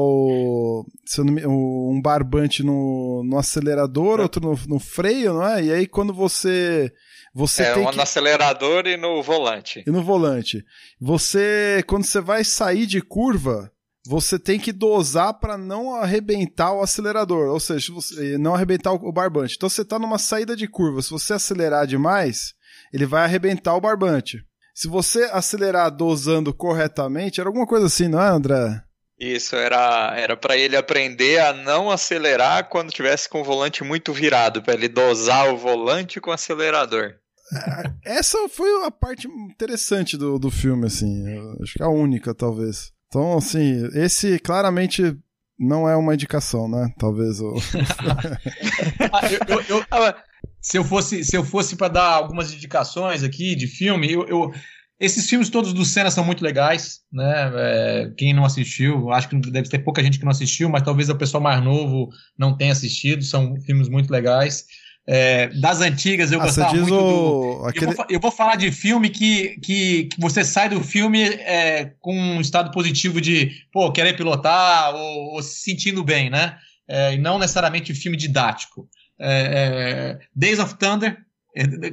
um barbante no, no acelerador, é. outro no, no, freio, não é? E aí quando você você é, tem um que... no acelerador e no volante. E no volante. Você, quando você vai sair de curva, você tem que dosar para não arrebentar o acelerador, ou seja, você, não arrebentar o barbante. Então você está numa saída de curva, se você acelerar demais, ele vai arrebentar o barbante. Se você acelerar dosando corretamente, era alguma coisa assim, não é, André? Isso, era era para ele aprender a não acelerar quando tivesse com o volante muito virado, para ele dosar o volante com o acelerador. É, essa foi a parte interessante do, do filme, assim. acho que a única, talvez. Então, assim, esse claramente não é uma indicação, né? Talvez. O... ah, eu, eu, eu, ah, se eu fosse, se eu fosse para dar algumas indicações aqui de filme, eu, eu esses filmes todos do Senna são muito legais, né? É, quem não assistiu, acho que deve ter pouca gente que não assistiu, mas talvez o pessoal mais novo não tenha assistido. São filmes muito legais. É, das antigas, eu ah, gostava muito o... do. Aquele... Eu, vou, eu, vou, falar de filme que, que, que você sai do filme é, com um estado positivo de, pô, querer pilotar ou, ou se sentindo bem, né? É, e não necessariamente filme didático. É, é, Days of Thunder,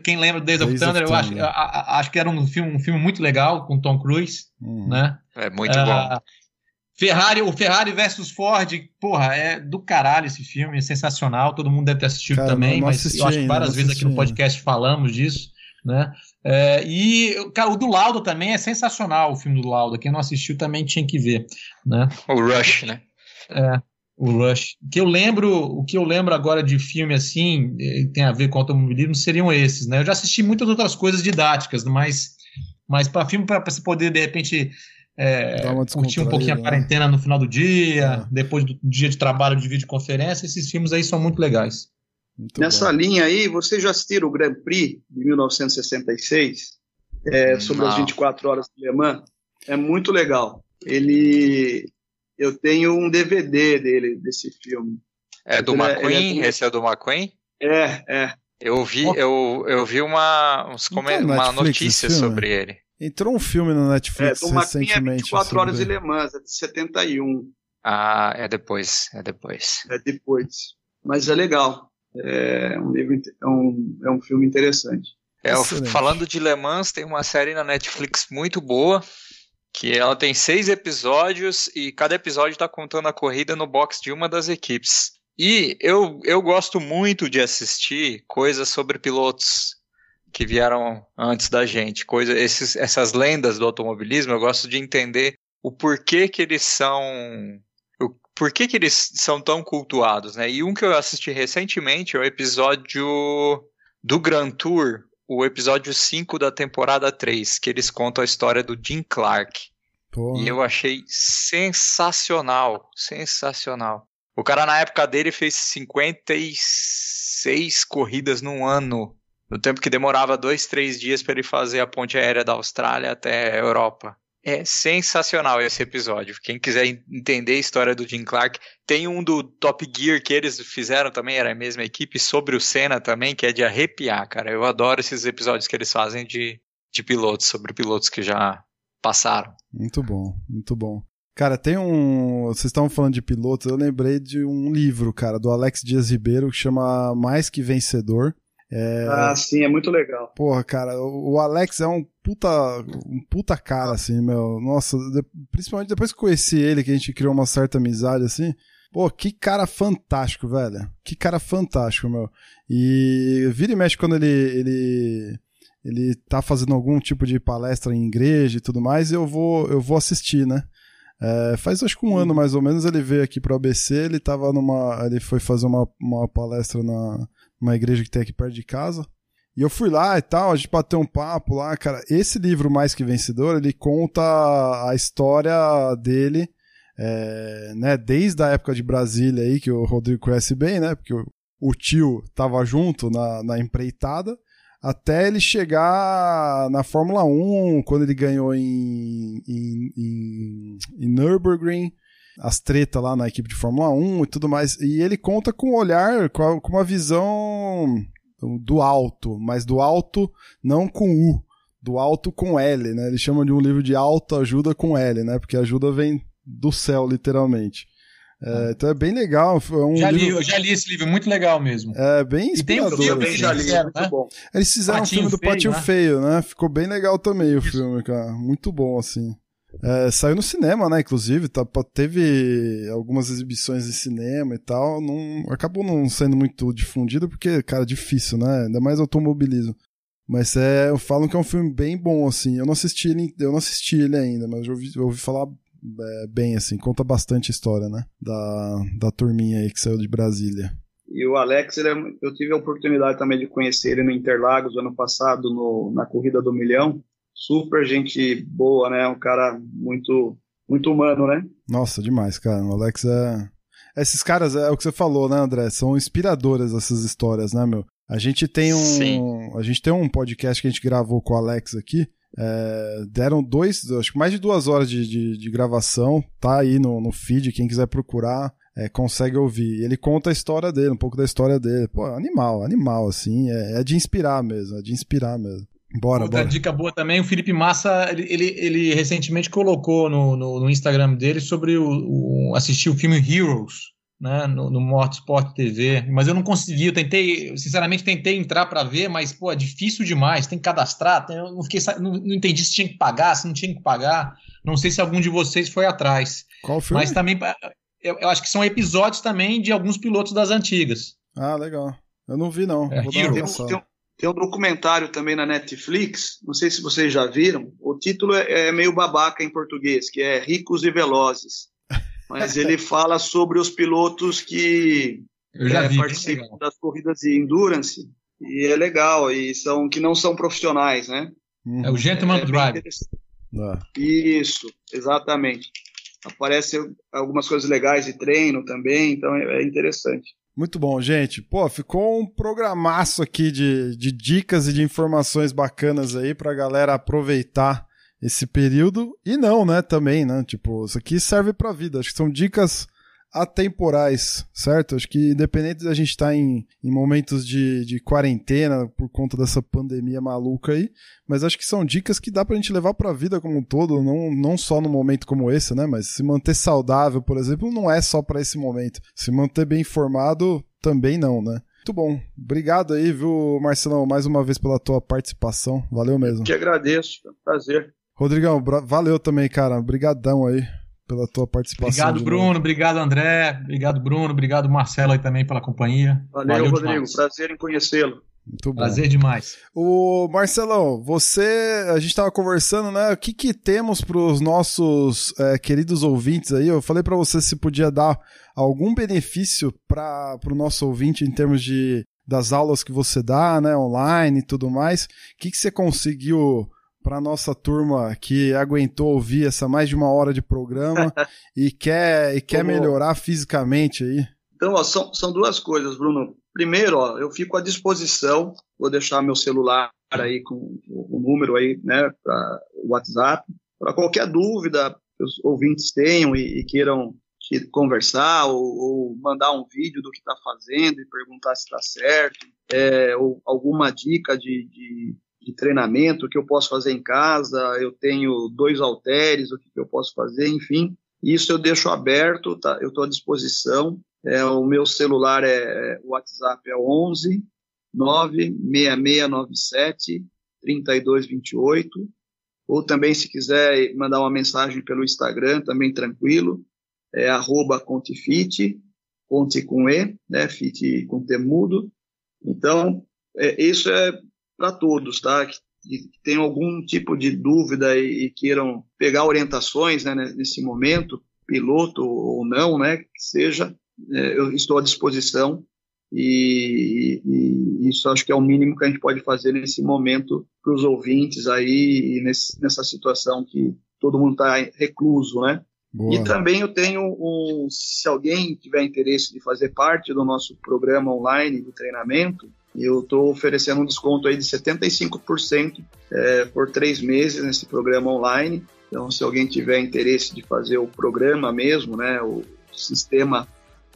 quem lembra Days, Days of Thunder, of eu acho, acho que era um filme, um filme muito legal com Tom Cruise, hum. né? É muito uh, bom. Ferrari, o Ferrari versus Ford, porra, é do caralho esse filme, é sensacional, todo mundo deve ter assistido Cara, também, mas eu acho que várias vezes aqui no podcast falamos disso, né? É, e cara, o do Lauda também é sensacional, o filme do Lauda, quem não assistiu também tinha que ver, né? O Rush, né? É, o Rush. O que eu lembro, o que eu lembro agora de filme assim, eh, tem a ver com automobilismo, seriam esses, né? Eu já assisti muitas outras coisas didáticas, mas mas para filme para você poder de repente é, curtir um pouquinho a né? quarentena no final do dia, é. depois do dia de trabalho de videoconferência, esses filmes aí são muito legais. Muito Nessa bom. linha aí, vocês já assistiram o Grand Prix de 1966, é, sobre Não. as 24 horas de Le Mans? É muito legal. Ele, eu tenho um DVD dele, desse filme. É do é- McQueen? É, Esse é do McQueen? É, é. Eu vi, eu, eu vi uma, uns então, uma notícia sobre ele. Entrou um filme no Netflix é, recentemente. 24 horas de Le Mans, é de 71. Ah, é depois, é depois. É depois. Mas é legal. É um, livro, é um, é um filme interessante. É, falando de Le Mans, tem uma série na Netflix muito boa, que ela tem seis episódios e cada episódio está contando a corrida no box de uma das equipes. E eu, eu gosto muito de assistir coisas sobre pilotos que vieram antes da gente, coisa, esses, essas lendas do automobilismo, eu gosto de entender o porquê que eles são o porquê que eles são tão cultuados, né? E um que eu assisti recentemente é o episódio do Grand Tour, o episódio 5 da temporada 3, que eles contam a história do Jim Clark. Porra. E eu achei sensacional, sensacional. O cara na época dele fez 56 corridas num ano no tempo que demorava dois, três dias para ele fazer a ponte aérea da Austrália até a Europa. É sensacional esse episódio. Quem quiser entender a história do Jim Clark, tem um do Top Gear que eles fizeram também, era a mesma equipe, sobre o Senna também, que é de arrepiar, cara. Eu adoro esses episódios que eles fazem de, de pilotos, sobre pilotos que já passaram. Muito bom, muito bom. Cara, tem um. Vocês estavam falando de pilotos, eu lembrei de um livro, cara, do Alex Dias Ribeiro, que chama Mais Que Vencedor. É... Ah, sim, é muito legal. Porra, cara, o Alex é um puta, um puta cara, assim, meu. Nossa, de, principalmente depois que conheci ele, que a gente criou uma certa amizade, assim. Pô, que cara fantástico, velho. Que cara fantástico, meu. E vira e mexe quando ele, ele, ele tá fazendo algum tipo de palestra em igreja e tudo mais, eu vou, eu vou assistir, né? É, faz acho que um ano mais ou menos ele veio aqui para o ABC, ele tava numa, ele foi fazer uma, uma palestra na, uma igreja que tem aqui perto de casa. E eu fui lá e tal, a gente bateu um papo lá, cara. Esse livro Mais Que Vencedor, ele conta a história dele, é, né, desde a época de Brasília aí, que o Rodrigo conhece bem, né, porque o, tio tava junto na, na empreitada, até ele chegar na Fórmula 1, quando ele ganhou em, em, em, em Nürburgring, as tretas lá na equipe de Fórmula 1 e tudo mais. E ele conta com um olhar, com, a, com uma visão do alto, mas do alto não com U, do alto com L, né? Ele chama de um livro de autoajuda com L, né? Porque ajuda vem do céu, literalmente. É, ah. então é bem legal. É um já, livro... li, eu já li esse livro, muito legal mesmo. É bem inspirador. E tem um filme, assim. já li, é, muito bom. Eles fizeram Patinho um filme do feio, Patinho né? Feio, né? Ficou bem legal também o Isso. filme, cara. Muito bom, assim. É, saiu no cinema, né? Inclusive, tá, teve algumas exibições de cinema e tal. Não, acabou não sendo muito difundido, porque, cara, difícil, né? Ainda mais automobilismo. Mas é, falam que é um filme bem bom, assim. Eu não assisti ele, eu não assisti ele ainda, mas eu ouvi, eu ouvi falar é, bem, assim. Conta bastante história, né? Da, da turminha aí que saiu de Brasília. E o Alex, é, eu tive a oportunidade também de conhecer ele no Interlagos ano passado, no, na Corrida do Milhão super gente boa, né? Um cara muito, muito humano, né? Nossa, demais, cara. O Alex é. Esses caras, é o que você falou, né, André? São inspiradoras essas histórias, né, meu? A gente tem um. Sim. A gente tem um podcast que a gente gravou com o Alex aqui. É, deram dois, acho que mais de duas horas de, de, de gravação. Tá aí no, no feed, quem quiser procurar. É, consegue ouvir. Ele conta a história dele, um pouco da história dele. Pô, animal, animal, assim. É, é de inspirar mesmo, é de inspirar mesmo. Bora, Outra bora. dica boa também, o Felipe Massa, ele, ele, ele recentemente colocou no, no, no, Instagram dele sobre o, o, assistir o filme Heroes, né, no, no Motorsport TV, mas eu não consegui, eu tentei, sinceramente tentei entrar para ver, mas, pô, é difícil demais, tem que cadastrar, tem, eu não, fiquei, não, não entendi se tinha que pagar, se não tinha que pagar, Não sei se algum de vocês foi atrás. Qual filme? Mas também, eu, eu acho que são episódios também de alguns pilotos das antigas. Ah, legal. Eu não vi, não. É, Vou dar Hero. uma Tem um. Tem um- um documentário também na Netflix, não sei se vocês já viram. O título é, é meio babaca em português, que é Ricos e Velozes. Mas ele fala sobre os pilotos que Eu já é, vi. participam das corridas de endurance. E é legal, e são que não são profissionais, né? Uhum. É o Gentleman É Drive. Ah, Isso, exatamente. Aparecem algumas coisas legais de treino também, então é é interessante. Muito bom, gente. Pô, ficou um programaço aqui de, de dicas e de informações bacanas aí pra galera aproveitar esse período. E não, né, também, né? Tipo, isso aqui serve pra vida. Acho que são dicas atemporais, certo? Acho que independente da gente estar em, em momentos de, de quarentena por conta dessa pandemia maluca aí, mas acho que são dicas que dá pra gente levar pra vida como um todo, não, não só num momento como esse, né? Mas se manter saudável, por exemplo, não é só pra esse momento. Se manter bem informado, também não, né? Muito bom. Obrigado aí, viu, Marcelão, mais uma vez pela tua participação. Valeu mesmo. Te agradeço, prazer. Rodrigão, valeu também, cara. Obrigadão aí pela tua participação. Obrigado, Bruno. novo. Obrigado, André. Obrigado, Bruno. Obrigado, Marcelo aí também pela companhia. Valeu, Rodrigo. demais. Prazer em conhecê-lo. Muito bom. Prazer demais. O Marcelão, você, a gente tava conversando, né? O que que temos para os nossos é, queridos ouvintes aí? Eu falei para você se podia dar algum benefício para o nosso ouvinte em termos de das aulas que você dá, né, online e tudo mais. O que que você conseguiu para nossa turma que aguentou ouvir essa mais de uma hora de programa e quer e quer Como- melhorar fisicamente aí? Então, ó, são, são duas coisas, Bruno. Primeiro, ó, eu fico à disposição, vou deixar meu celular aí com o, número aí, né, para o WhatsApp, para qualquer dúvida que os ouvintes tenham e, e queiram conversar ou, ou mandar um vídeo do que está fazendo e perguntar se está certo, é, ou alguma dica de, de, de treinamento que eu posso fazer em casa, eu tenho dois halteres, o que, eu posso fazer, enfim, isso eu deixo aberto, tá? eu estou à disposição. É, o meu celular é o WhatsApp é 11 96697 3228 ou também se quiser mandar uma mensagem pelo Instagram também tranquilo. É arroba contifit conte com e né? Fit com temudo então é, isso é para todos tá que, que tenham algum tipo de dúvida e, e queiram pegar orientações né, nesse momento piloto ou não né que seja é, eu estou à disposição e, e, isso acho que é o mínimo que a gente pode fazer nesse momento para os ouvintes aí nesse, nessa situação que todo mundo está recluso, né? Boa. E também eu tenho um, se alguém tiver interesse de fazer parte do nosso programa online de treinamento, eu estou oferecendo um desconto aí de 75% é, por três meses nesse programa online. Então, se alguém tiver interesse de fazer o programa mesmo, né, o sistema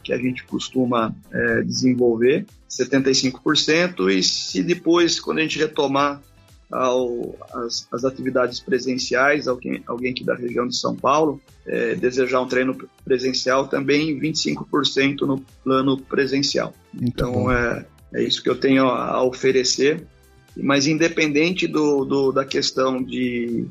que a gente costuma é, desenvolver, 75%, e se depois, quando a gente retomar ao, as, as, atividades presenciais, alguém, alguém aqui da região de São Paulo, é, desejar um treino presencial, também 25% no plano presencial. Muito então, é, é, isso que eu tenho a oferecer. Mas, independente do, do da questão de,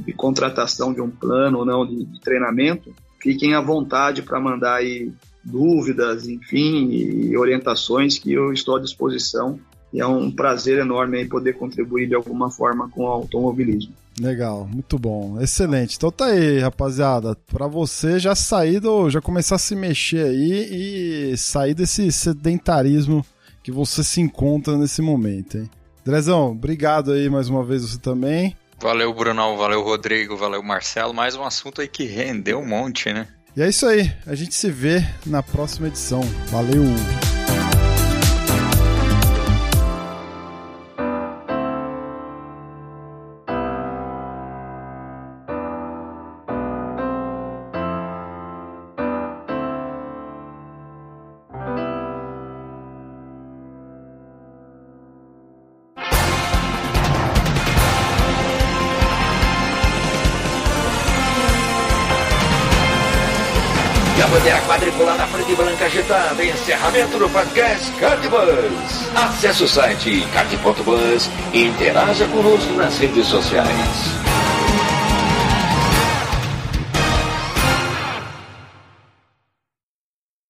de, contratação de um plano ou não de, de treinamento, fiquem à vontade para mandar aí dúvidas, enfim, e orientações que eu estou à disposição. E é um prazer enorme aí poder contribuir de alguma forma com o automobilismo. Legal, muito bom, excelente. Então tá aí, rapaziada, para você já sair do, já começar a se mexer aí e sair desse sedentarismo que você se encontra nesse momento, hein? Drezão, obrigado aí mais uma vez você também. Valeu, Brunão, valeu, Rodrigo, valeu, Marcelo. Mais um assunto aí que rendeu um monte, né? E é isso aí, a gente se vê na próxima edição. Valeu! Encerramento do podcast Cardbus. Acesse o site card.bus e interaja conosco nas redes sociais.